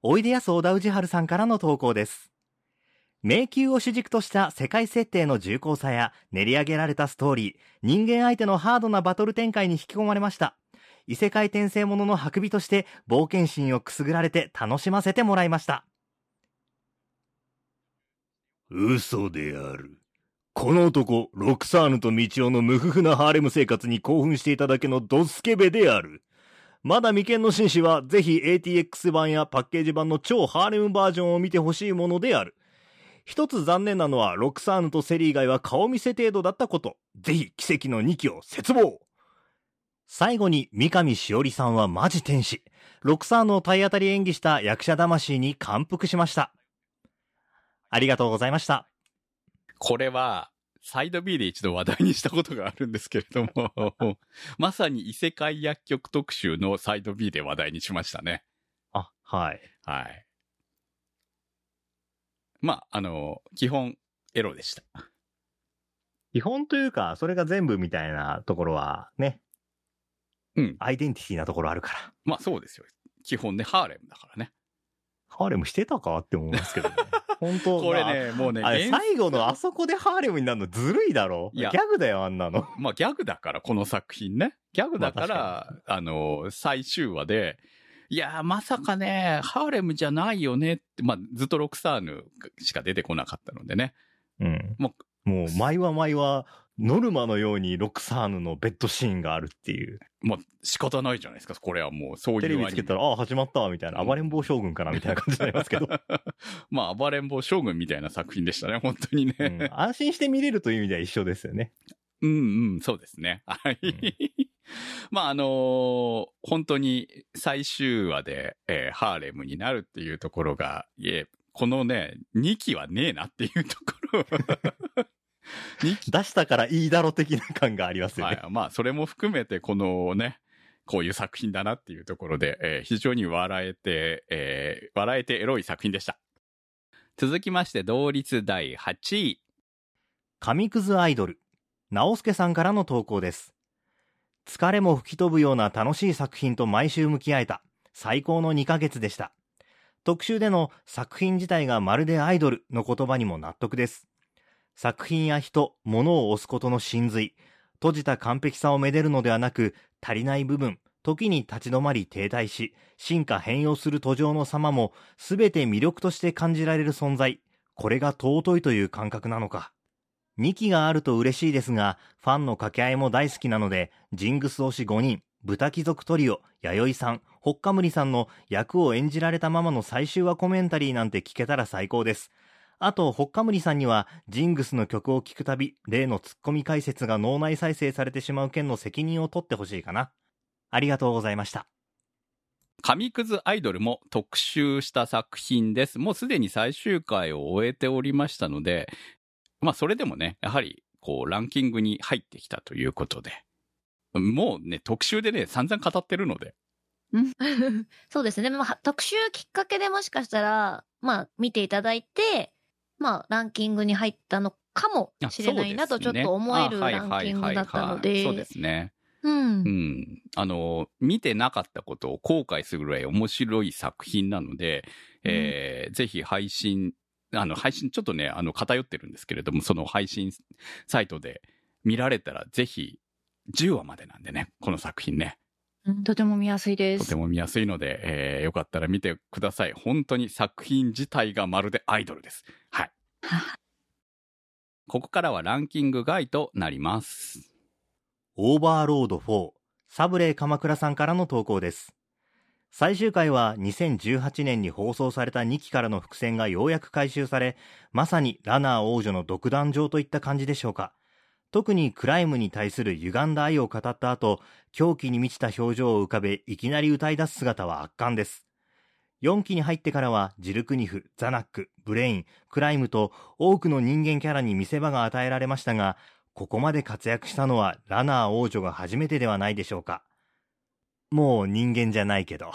おいでやす小田氏春さんからの投稿です。迷宮を主軸とした世界設定の重厚さや練り上げられたストーリー、人間相手のハードなバトル展開に引き込まれました。異世界転生ものの運びとして冒険心をくすぐられて楽しませてもらいました。嘘である。この男、ロクサーヌとミチオの無夫婦なハーレム生活に興奮していただけのドスケベである。まだ未見の紳士は、ぜひ ATX 版やパッケージ版の超ハーレムバージョンを見てほしいものである。一つ残念なのは、ロクサーヌとセリー以外は顔見せ程度だったこと。ぜひ、奇跡の2期を絶望最後に三上しおりさんはマジ天使。ロクサーヌを体当たり演技した役者魂に感服しました。ありがとうございました。これは、サイド B で一度話題にしたことがあるんですけれども、まさに異世界薬局特集のサイド B で話題にしましたね。あ、はい。はい。まあ、あの、基本、エロでした。基本というか、それが全部みたいなところはね。うん。アイデンティティなところあるから。まあそうですよ。基本ね、ハーレムだからね。ハーレムしてたかって思いますけどね。本当これね、もうね、最後のあそこでハーレムになるのずるいだろ？ギいやャグだよ、あんなの。まあギャグだから、この作品ね。ギャグだから、まああの、最終話で、いやー、まさかね、ハーレムじゃないよねって、まあ、ずっとロクサーヌしか出てこなかったのでね。うん。ももう、毎話毎話、ノルマのようにロクサーヌのベッドシーンがあるっていう。もう仕方ないじゃないですか。これはもうそういうテレビつけたら、ああ、始まったわ、みたいな。うん暴れん坊将軍かな、みたいな感じになりますけど。まあ、暴れん坊将軍みたいな作品でしたね、本当にね。うん安心して見れるという意味では一緒ですよね。うんうん、そうですね。はい。まあ、あのー本当に最終話で、えーハーレムになるっていうところが、いえ、このね、2期はねえなっていうところ。2 期出したからいいだろ的な感がありますよね。はい。まあ、それも含めて、このね、こういう作品だなっていうところで、えー非常に笑えて、えー笑えてエロい作品でした。続きまして、同率第8位。紙くずアイドル、直輔さんからの投稿です。疲れも吹き飛ぶような楽しい作品と毎週向き合えた、最高の2ヶ月でした。特集での作品自体がまるでアイドルの言葉にも納得です。作品や人、物を押すことの真髄、閉じた完璧さをめでるのではなく、足りない部分、時に立ち止まり停滞し、進化変容する途上の様も、すべて魅力として感じられる存在。これが尊いという感覚なのか。2期があると嬉しいですが、ファンの掛け合いも大好きなので、ジングス推し5人、豚貴族トリオ、弥生さん、ほっかむりさんの役を演じられたままの最終話コメンタリーなんて聞けたら最高です。あと、ほっかむりさんには、ジングスの曲を聴くたび、例のツッコミ解説が脳内再生されてしまう件の責任を取ってほしいかな。ありがとうございました。紙くずアイドルも特集した作品です。もうすでに最終回を終えておりましたので、まあそれでもね、やはりこうランキングに入ってきたということで、もうね、特集でね、散々語ってるので、そうですね。まあ、特集きっかけでもしかしたら、まあ、見ていただいて、まあ、ランキングに入ったのかもしれないなとちょっと思えるランキングだったので。そうですね。うんう。ん。あの、見てなかったことを後悔するぐらい面白い作品なので、えーぜひ配信、あの、配信ちょっとね、あの、偏ってるんですけれども、その配信サイトで見られたら、ぜひ、10話までなんでね、この作品ね、とても見やすいですとて。も見やすいので、えーよかったら見てください。本当に作品自体がまるでアイドルです。はい。ここからはランキング外となります。オーバーロード4、サブレイ鎌倉さんからの投稿です。最終回は2018年に放送された2期からの伏線がようやく回収され、まさにラナー王女の独壇場といった感じでしょうか。特にクライムに対する歪んだ愛を語った後、狂気に満ちた表情を浮かべ、いきなり歌い出す姿は圧巻です。4期に入ってからはジルクニフ、ザナック、ブレイン、クライムと多くの人間キャラに見せ場が与えられましたが、ここまで活躍したのはラナー王女が初めてではないでしょうか。もう人間じゃないけど。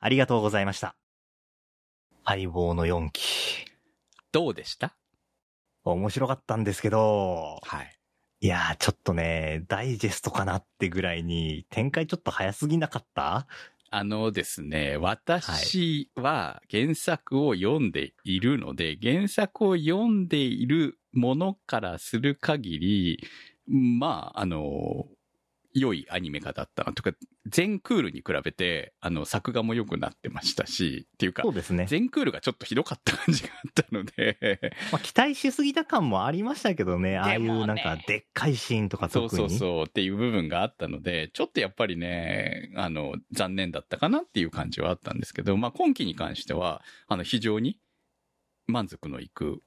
ありがとうございました。相棒の4期。どうでした？面白かったんですけど、はい。いやーちょっとね、ダイジェストかなってぐらいに展開ちょっと早すぎなかった？あのですね、私は原作を読んでいるので、原作を読んでいるものからする限り、まあ、あの、良いアニメ化だったな。とか、全クールに比べて、あの、作画も良くなってましたし、っていうかそう、ですね。全クールがちょっとひどかった感じがあったので、まあ、期待しすぎた感もありましたけどね、ああいうなんかでっかいシーンとかそう特に。そうそうっていう部分があったので、ちょっとやっぱりね、あの、残念だったかなっていう感じはあったんですけど、まあ今期に関しては、あの、非常に満足のいく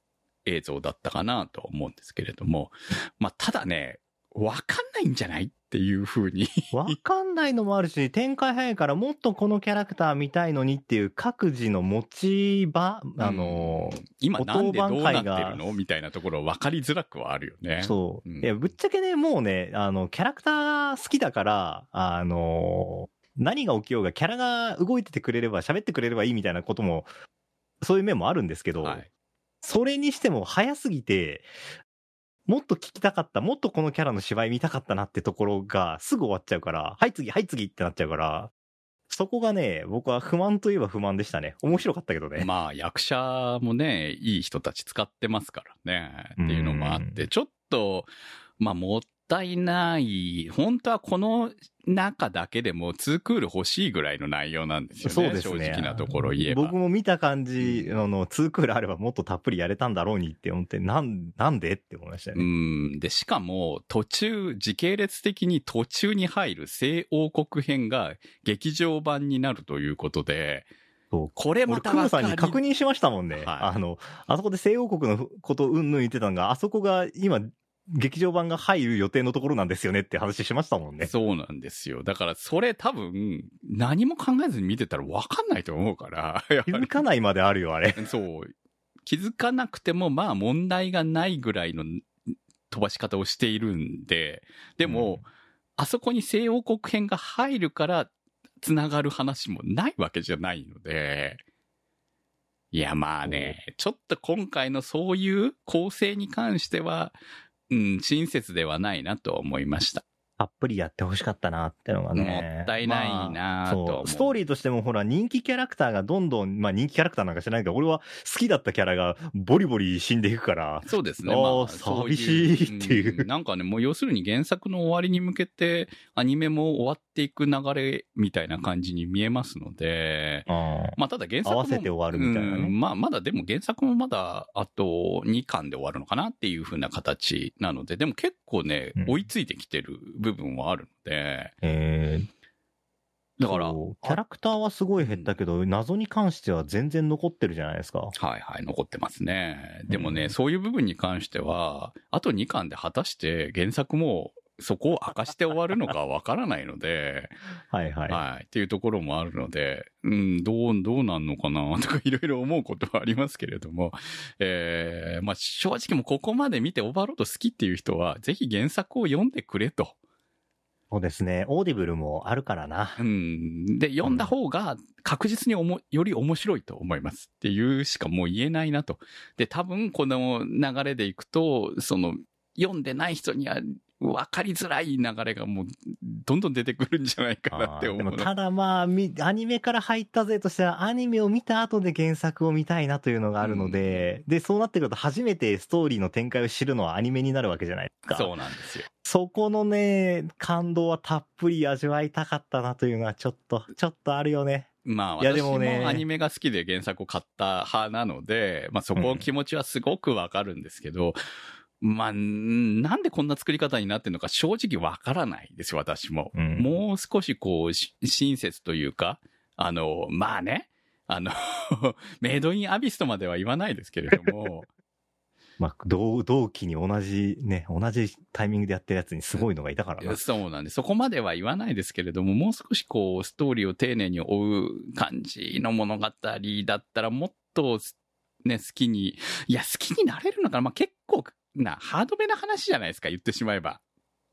映像だったかなとは思うんですけれども、まあただね、わかんないんじゃないっていう風にわかんないのもあるし、展開早いからもっとこのキャラクター見たいのにっていう各自の持ち場、あのー、今なんでどうなってるがのみたいなところ分かりづらくはあるよね。そう。うんいや、ぶっちゃけね、もうね、あの、キャラクター好きだから、あのー何が起きようが、キャラが動いててくれれば、喋ってくれればいいみたいなことも、そういう面もあるんですけど、はい。それにしても早すぎて、もっと聞きたかった、もっとこのキャラの芝居見たかったなってところがすぐ終わっちゃうから、はい次、はい次ってなっちゃうから、そこがね、僕は不満といえば不満でしたね。面白かったけどね。まあ役者もね、いい人たち使ってますからね、っていうのもあって、ちょっと、まあもったいない、本当はこの中だけでも2クール欲しいぐらいの内容なんですよね。そうですね。正直なところ言えば。僕も見た感じ、あの、ツークールあればもっとたっぷりやれたんだろうにって思って、なん、なんでって思いましたようね。ん。で、しかも、途中、時系列的に途中に入る西王国編が劇場版になるということで、これまたわかりさんに確認しましたもんね。はいあの、あそこで西欧国のことうんぬん言ってたのが、あそこが今、劇場版が入る予定のところなんですよねって話しましたもんね。そうなんですよ。だから、それ多分、何も考えずに見てたら分かんないと思うから、気づかないまであるよ、あれ。そう。気づかなくても、まあ問題がないぐらいの飛ばし方をしているんで、でも、あそこに西欧国編が入るから、つながる話もないわけじゃないので、いや、まあね、ちょっと今回のそういう構成に関しては、うん、親切ではないなと思いました。たっぷりやってほしかったなってのがね。もったいないなとは思うそう。ストーリーとしてもほら、人気キャラクターがどんどん、まあ人気キャラクターなんか知らないけど、俺は好きだったキャラがボリボリ死んでいくから、そうですね。あーまあ、寂しいっていううんなんかね、もう要するに原作の終わりに向けて、アニメも終わっていく流れみたいな感じに見えますので、あまあ、ただ原作も。合わせて終わるみたいなねうんまあ、まだでも原作もまだ、あと2巻で終わるのかなっていう風な形なので、でも結構ねうん、追いついてきてる部分はあるので、えーだから、キャラクターはすごい減ったけど、謎に関しては全然残ってるじゃないですか。はいはい、残ってますね。でもね、うんそういう部分に関しては、あと2巻で果たして原作もそこを明かして終わるのかわからないので、はいはい。はい、っていうところもあるので、うん、どう、どうなんのかなとかいろいろ思うことはありますけれども、えー、まあ正直もうここまで見てオーバーロード好きっていう人は、ぜひ原作を読んでくれと。そうですね。オーディブルもあるからなう。ん。で、読んだ方が確実におも、より面白いと思いますっていうしかもう言えないなと。で、多分この流れでいくと、その、読んでない人には分かりづらい流れがもう、どんどん出てくるんじゃないかなって思うただまあ、みアニメから入ったぜとしては、アニメを見た後で原作を見たいなというのがあるので、で、そうなってくると初めてストーリーの展開を知るのはアニメになるわけじゃないですか。そうなんですよ。そこのね、感動はたっぷり味わいたかったなというのはちょっと、ちょっとあるよね。まあ私もアニメが好きで原作を買った派なので、まあそこの気持ちはすごくわかるんですけど、まあ、んなんでこんな作り方になってるのか正直わからないですよ、私も。うんもう少しこう、し親切というか、あの、まあね、あの、メイドインアビスとまでは言わないですけれども、まあ、同同期に同じね、同じタイミングでやってるやつにすごいのがいたからな。そうなんで、そこまでは言わないですけれども、もう少しこう、ストーリーを丁寧に追う感じの物語だったら、もっと、ね、好きに、いや、好きになれるのかなまあ、結構な、ハードめな話じゃないですか、言ってしまえば。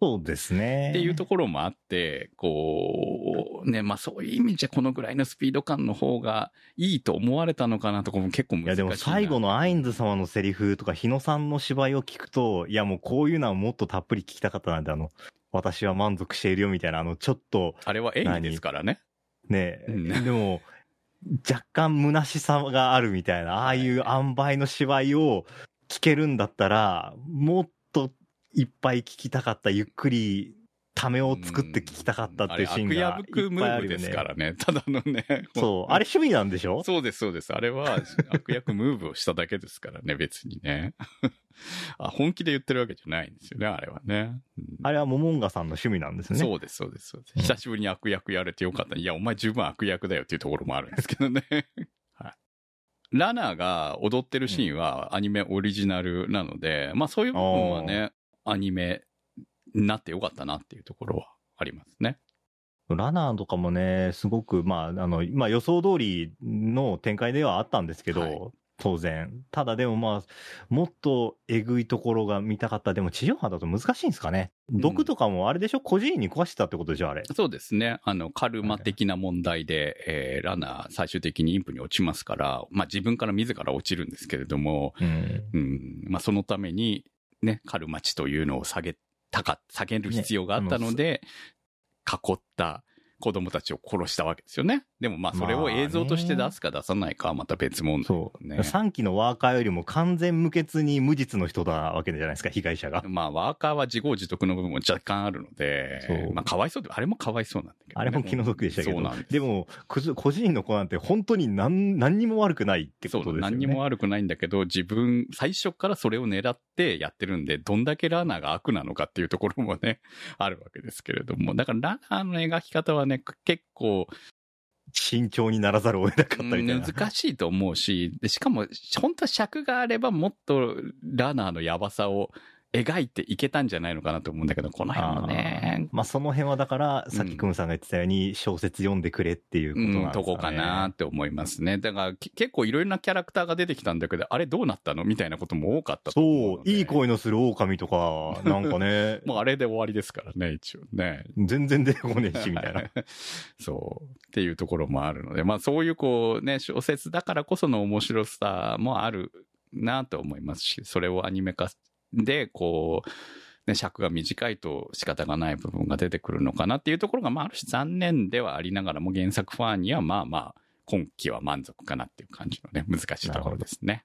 そうですね。っていうところもあって、こう、ね、まあそういう意味じゃこのぐらいのスピード感の方がいいと思われたのかなとかも結構難しいな。いやでも最後のアインズ様のセリフとか日野さんの芝居を聞くと、いやもうこういうのはもっとたっぷり聞きたかったなんてあの、私は満足しているよみたいなあのちょっとあれは演技ですからね。ね、うんでも若干虚しさがあるみたいな、ああいう塩梅の芝居を聞けるんだったら、もっといっぱい聞きたかった、ゆっくりためを作って聞きたかったっていうシーンがいっあれ悪役ムーブです。からね。ただのね。そう。あれ趣味なんでしょ？そうです、そうです。あれは悪役ムーブをしただけですからね、別にね。あ本気で言ってるわけじゃないんですよね、あれはね。うんあれはモモンガさんの趣味なんですね。そうです、そうです、そうです。久しぶりに悪役やれてよかった。いや、お前十分悪役だよっていうところもあるんですけどね。はい。ラナが踊ってるシーンはアニメオリジナルなので、まあそういう部分はね、アニメになってよかったなっていうところはありますね。ラナーとかもね、すごく、まあ、あの、まあ予想通りの展開ではあったんですけど、はい当然。ただでもまあ、もっとえぐいところが見たかった。でも地上波だと難しいんですかね。ん毒とかもあれでしょ？個人に壊してたってことでしょあれ。そうですね。あの、カルマ的な問題で、えーラナー最終的にインプに落ちますから、まあ自分から自ら落ちるんですけれども、うん。うん、まあそのために、ね、カルマ値というのを下げたか、下げる必要があったので、囲った子供たちを殺したわけですよね。でもまあそれを映像として出すか出さないかはまた別問題そう。ね。3期のワーカーよりも完全無欠に無実の人だわけじゃないですか、被害者が。まあ、ワーカーは自業自得の部分も若干あるのでそう、まあ、かわいそうで、あれもかわいそうなんだけど、ね。あれも気の毒でしたけどそうなんで。す。でも、個人の子なんて本当に何、何にも悪くないってそうことですよね。何にも悪くないんだけど、自分、最初からそれを狙ってやってるんで、どんだけラーナーが悪なのかっていうところもね、あるわけですけれども。だからラーナーの描き方はね、結構、慎重にならざるを得なかったみたいな。難しいと思うし、でしかも、本当は尺があればもっとラーナーのヤバさを描いていけたんじゃないのかなと思うんだけど、この辺もね、まあその辺はだから、さっきくむさんが言ってたように小説読んでくれっていうことなんですかね。うん、とこかなって思いますね。だから、け結構いろいろなキャラクターが出てきたんだけど、あれどうなったのみたいなことも多かったと思うそう。いい声のする狼とか、なんかね、もうあれで終わりですからね、一応ね。全然出てこねえし、みたいな。そう。っていうところもあるので、まあそういうこうね、小説だからこその面白さもあるなと思いますし、それをアニメ化で、こう、ね、尺が短いと仕方がない部分が出てくるのかなっていうところが、まあある種残念ではありながらも原作ファンにはまあまあ、今期は満足かなっていう感じのね、難しいところですね。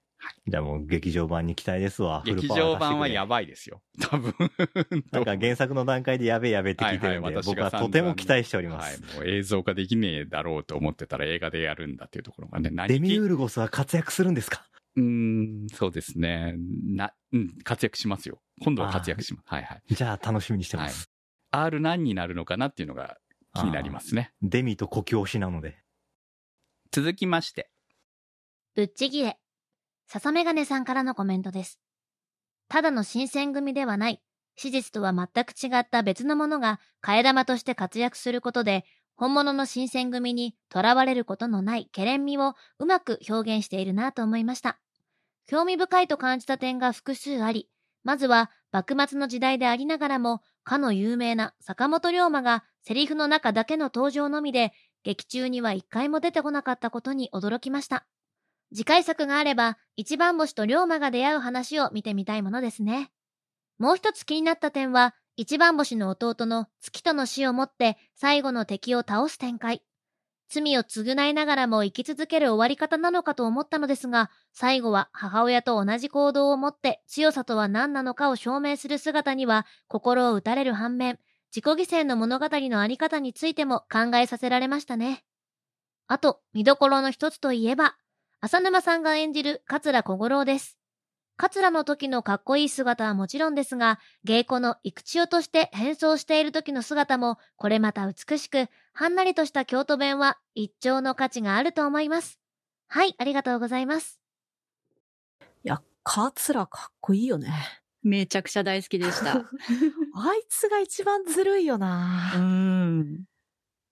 じゃあもう劇場版に期待ですわ。劇場版はやばばいですよ。多分。なんか原作の段階でやべえやべえって聞いてるんで、はいはい私僕はとても期待しておりまはいす。。もう映像化できねえだろうと思ってたら映画でやるんだっていうところがね、何デミウールゴスは活躍するんですか？うーん、そうですね。な、うん、活躍しますよ。今度は活躍します。はいはい。じゃあ楽しみにしてます。R 何になるのかなっていうのが気になりますね。デミと故郷しなので。続きまして。ぶっちぎれ。笹メガネさんからのコメントです。ただの新選組ではない、史実とは全く違った別のものが替え玉として活躍することで、本物の新選組に囚われることのないケレン味をうまく表現しているなと思いました。興味深いと感じた点が複数あり、まずは幕末の時代でありながらも、かの有名な坂本龍馬がセリフの中だけの登場のみで、劇中には一回も出てこなかったことに驚きました。次回作があれば、一番星と龍馬が出会う話を見てみたいものですね。もう一つ気になった点は、一番星の弟の月との死をもって最後の敵を倒す展開。罪を償いながらも生き続ける終わり方なのかと思ったのですが、最後は母親と同じ行動をもって強さとは何なのかを証明する姿には心を打たれる反面、自己犠牲の物語のあり方についても考えさせられましたね。あと、見どころの一つといえば、浅沼さんが演じる桂小五郎です。桂の時のかっこいい姿はもちろんですが、芸妓の育千代として変装している時の姿も、これまた美しく、はんなりとした京都弁は一丁の価値があると思います。はい、ありがとうございます。カツラかっこいいよね。めちゃくちゃ大好きでした。あいつが一番ずるいよな。うん。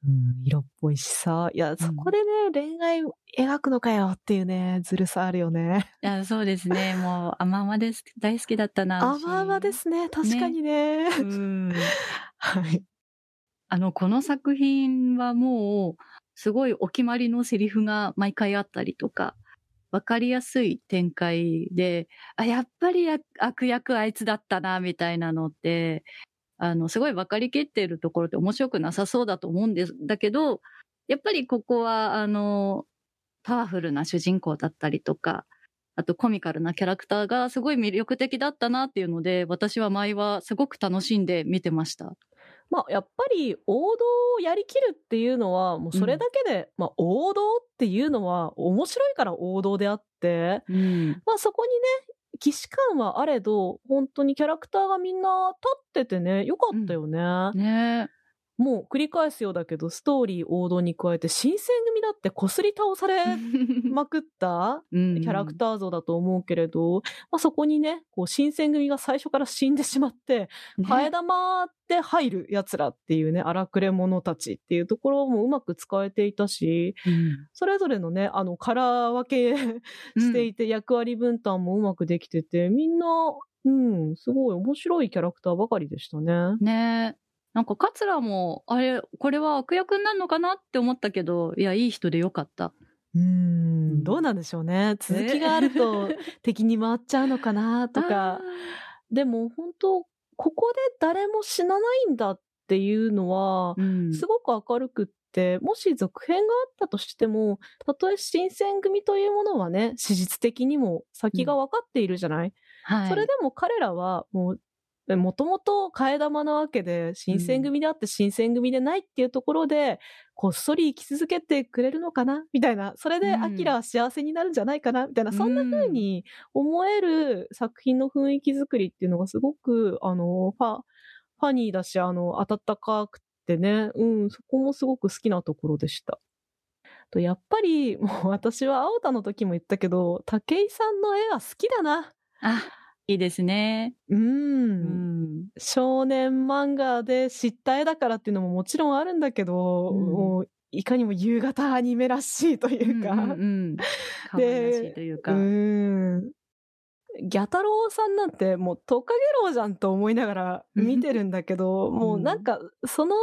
うん、色っぽいしさ。いや、そこでね、恋愛描くのかよっていうね、ずるさあるよね。いや、そうですね。もう、甘々です。大好きだったな。甘々ですね。確かにね。うん。はい。あの、この作品はもう、すごいお決まりのセリフが毎回あったりとか、わかりやすい展開で、あ、やっぱり悪悪役あいつだったな、みたいなのって、あの、すごい分かりきっているところって面白くなさそうだと思うんです。だけど、やっぱりここは、あの、パワフルな主人公だったりとか、あとコミカルなキャラクターがすごい魅力的だったなっていうので、私は前はすごく楽しんで見てました。まあ、やっぱり王道をやりきるっていうのは、もうそれだけで、まあ、王道っていうのは面白いから王道であって、うん。まあそこにね、既視感はあれど、本当にキャラクターがみんな立っててね、よかったよね。ねもう繰り返すようだけど、ストーリー王道に加えて、新選組だってこすり倒され まくったキャラクター像だと思うけれど、まあそこにね、こう新選組が最初から死んでしまって、替え玉で入る奴らっていうね、荒くれ者たちっていうところもうまく使えていたし、それぞれのね、あの、カラー分けしていて、役割分担もうまくできてて、みんな、うん、すごい面白いキャラクターばかりでしたね。ねなんか、桂も、あれ、これは悪役になるのかなって思ったけど、いや、いい人でよかった。うん、どうなんでしょうね。続きがあると 敵に回っちゃうのかなとか。でも本当、ここで誰も死なないんだっていうのは、すごく明るくって、もし続編があったとしても、たとえ新選組というものはね、史実的にも先が分かっているじゃない、はい。それでも彼らはもう、もともと替え玉なわけで、新選組であって新選組でないっていうところで、こっそり生き続けてくれるのかな？みたいな。それで、アキラは幸せになるんじゃないかな？みたいな、そんな風に思える作品の雰囲気作りっていうのがすごく、あの、ファ、ファニーだし、あの、温かくてね、うん、そこもすごく好きなところでした。と、やっぱり、もう私は青田の時も言ったけど、武井さんの絵は好きだな。あ、いいですね。うん。うん。少年漫画で知った絵だからっていうのももちろんあるんだけど、うんもういかにも夕方アニメらしいというか、うんうんらしいというか。うんギャ太郎さんなんてもうトカゲロウじゃんと思いながら見てるんだけど、もうなんかその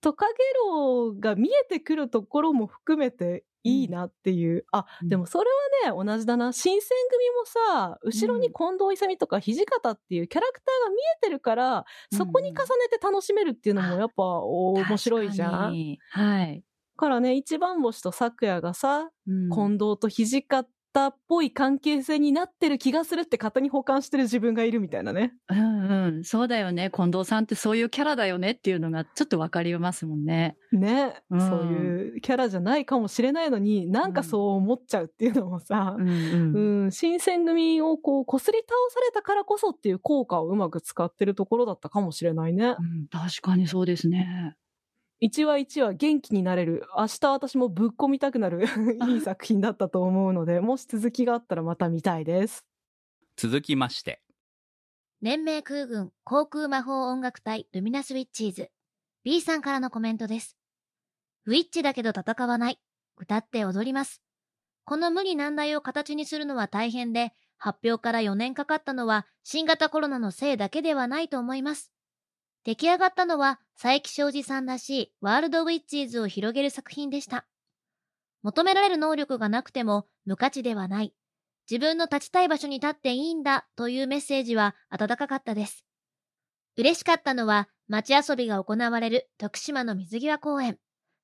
トカゲロウが見えてくるところも含めていいなっていう。あ、うんでもそれはね、同じだな。新選組もさ、後ろに近藤勇とか土方っていうキャラクターが見えてるから、そこに重ねて楽しめるっていうのもやっぱ面白いじゃん。はい。からね、一番星と咲夜がさ、うん近藤と土方っぽい関係性になってる気がするって勝手に保管してる自分がいるみたいなね。うんうん。そうだよね。近藤さんってそういうキャラだよねっていうのがちょっとわかりますもんね。ね、うんそういうキャラじゃないかもしれないのに、なんかそう思っちゃうっていうのもさう、んううん。ん、新選組をこう、こすり倒されたからこそっていう効果をうまく使ってるところだったかもしれないね。うん確かにそうですね。一話一話元気になれる。明日私もぶっ込みたくなる いい作品だったと思うので、もし続きがあったらまた見たいです。続きまして、連盟空軍航空魔法音楽隊ルミナスウィッチーズ。B さんからのコメントです。ウィッチだけど戦わない。歌って踊ります。この無理難題を形にするのは大変で、発表から4年かかったのは新型コロナのせいだけではないと思います。出来上がったのは佐伯昌司さんらしいワールドウィッチーズを広げる作品でした。求められる能力がなくても無価値ではない。自分の立ちたい場所に立っていいんだというメッセージは温かかったです。嬉しかったのは街遊びが行われる徳島の水際公園。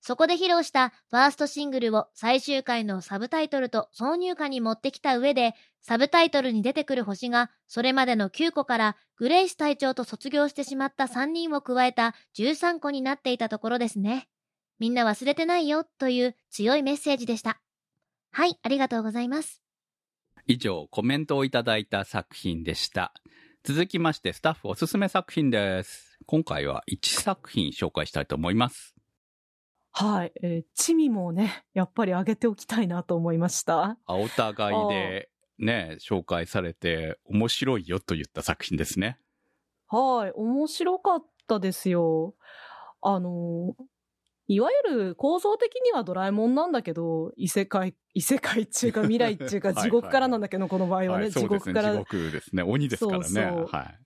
そこで披露したファーストシングルを最終回のサブタイトルと挿入歌に持ってきた上で、サブタイトルに出てくる星がそれまでの9個からグレイス隊長と卒業してしまった3人を加えた13個になっていたところですね。みんな忘れてないよという強いメッセージでした。はい、ありがとうございます。以上コメントをいただいた作品でした。続きましてスタッフおすすめ作品です。今回は1作品紹介したいと思います。はい。えー、チミもね、やっぱり上げておきたいなと思いました。あお互いでね、紹介されて面白いよと言った作品ですね。はい、面白かったですよ。あの、いわゆる構造的にはドラえもんなんだけど、異世界、異世界っていうか未来っていうか はい地獄からなんだけど、この場合はね、地はいそうですね。獄から地獄ですね。鬼ですからね。そうそうはい。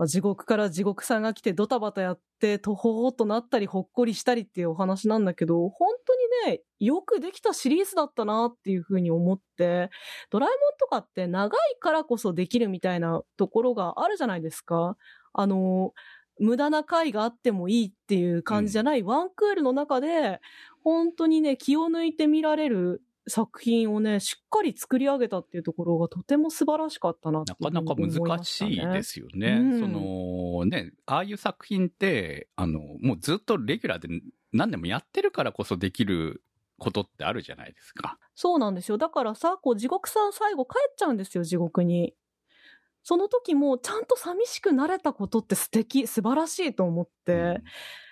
まあ、地獄から地獄さんが来てドタバタやって、とほほっとなったり、ほっこりしたりっていうお話なんだけど、本当にね、よくできたシリーズだったなっていうふうに思って、ドラえもんとかって長いからこそできるみたいなところがあるじゃないですか。あの、無駄な回があってもいいっていう感じじゃない、ワンクールの中で、本当にね、気を抜いて見られる作品をね、しっかり作り上げたっていうところがとても素晴らしかったなっていうふうになかなか難しいですよね。うんそのね、ああいう作品って、あの、もうずっとレギュラーで何年もやってるからこそできることってあるじゃないですか。そうなんですよ。だからさ、こう、地獄さん最後帰っちゃうんですよ、地獄に。その時も、ちゃんと寂しくなれたことって素敵、素晴らしいと思って。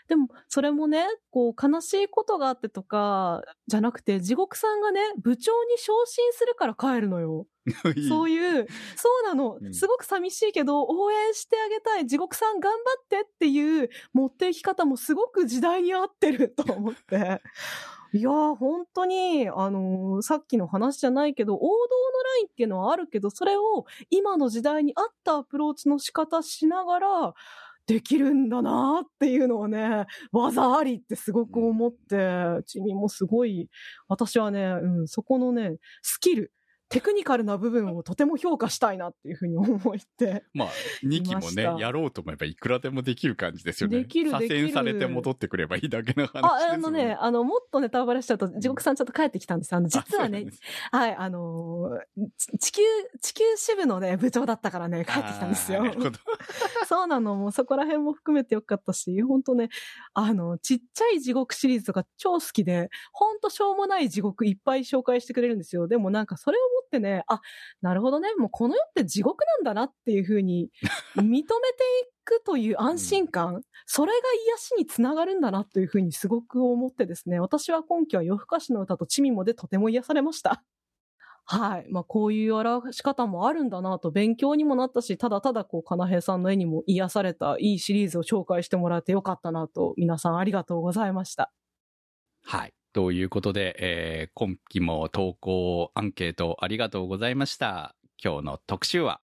でも、それもね、こう、悲しいことがあってとか、じゃなくて、地獄さんがね、部長に昇進するから帰るのよ。そういう、そうなのう。んすごく寂しいけど、応援してあげたい。地獄さん頑張ってっていう持っていき方もすごく時代に合ってると思って。いやー、本当に、あのーさっきの話じゃないけど、王道のラインっていうのはあるけど、それを今の時代に合ったアプローチの仕方しながら、できるんだなーっていうのをね、技ありってすごく思って、チミもすごい、私はね、うん、そこのね、スキル、テクニカルな部分をとても評価したいなっていうふうに思って。まあ、2期もね、やろうと思えばいくらでもできる感じですよね。できる左遷されて戻ってくればいいだけの話ですよあ、あのね、あの、もっとネタバレしちゃうと、地獄さんちょっと帰ってきたんです。あの、実はね、はい、あの地球、地球支部のね、部長だったからね、帰ってきたんですよあーな。るほど。そうなの、もうそこら辺も含めてよかったし、本当ね、あの、ちっちゃい地獄シリーズとか超好きで、ほんとしょうもない地獄いっぱい紹介してくれるんですよ。でもなんかそれをもってね、あ、なるほどね、もうこの世って地獄なんだなっていうふうに認めていくという安心感、それが癒しにつながるんだなというふうにすごく思ってですね、私は今期は夜更かしの歌とチミモでとても癒されました。はい。まあ、こういう表し方もあるんだなと勉強にもなったし、ただただこう、かなへいさんの絵にも癒されたいいシリーズを紹介してもらえてよかったなと、皆さんありがとうございました。はい。ということで、えー今期も投稿、アンケートありがとうございました。今日の特集は、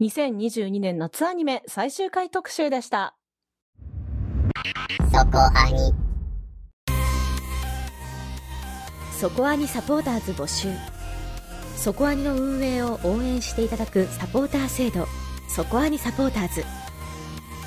2022年夏アニメ最終回特集でした。そこアニサポーターズ募集。そこアニの運営を応援していただくサポーター制度。そこアニサポーターズ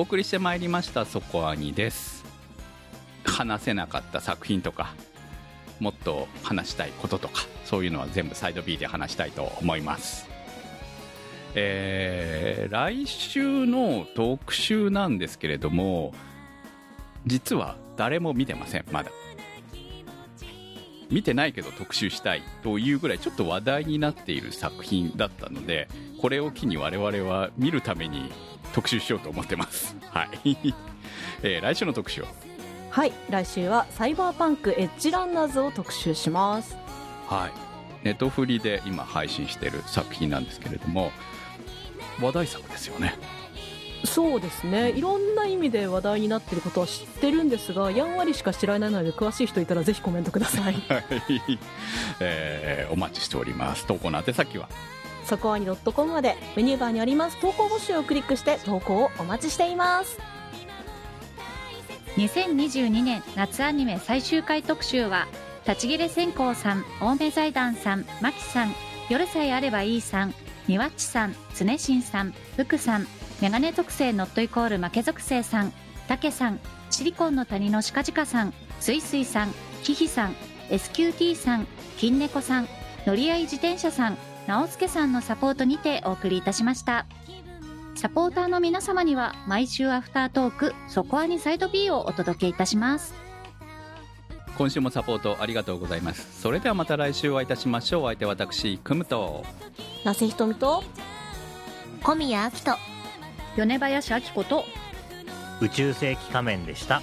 お送りしてまいりました、そこアニです。話せなかった作品とか、もっと話したいこととか、そういうのは全部サイド B で話したいと思います。えー来週の特集なんですけれども、実は誰も見てません、まだ。見てないけど特集したいというぐらいちょっと話題になっている作品だったので、これを機に我々は見るために特集しようと思ってます。はい。えー来週の特集は？はい。来週はサイバーパンクエッジランナーズを特集します。はい。ネットフリで今配信している作品なんですけれども、話題作ですよね。そうですね。いろんな意味で話題になっていることは知ってるんですが、やんわりしか知らないので、詳しい人いたらぜひコメントください。はい。えーお待ちしております。投稿の宛先は？そこアニ .com までメニューバーにあります投稿募集をクリックして投稿をお待ちしています。2022年夏アニメ最終回特集は立ち切れ線香さん青梅財団さんマキさん夜さえあればいいさんにわっちさん常新さん福さんメガネ属性ノットイコール負け属性さんたけさん、シリコンの谷のしかじかさん、すいすいさん、きひさん、SQT さん、金猫さん、乗り合い自転車さん、直輔さんのサポートにてお送りいたしました。サポーターの皆様には毎週アフタートーク、そこアニサイド B をお届けいたします。今週もサポートありがとうございますそれではまた来週お会いいたしましょうお相手は私くむとなせひとみと小宮明人。米林明子と宇宙世紀仮面でした。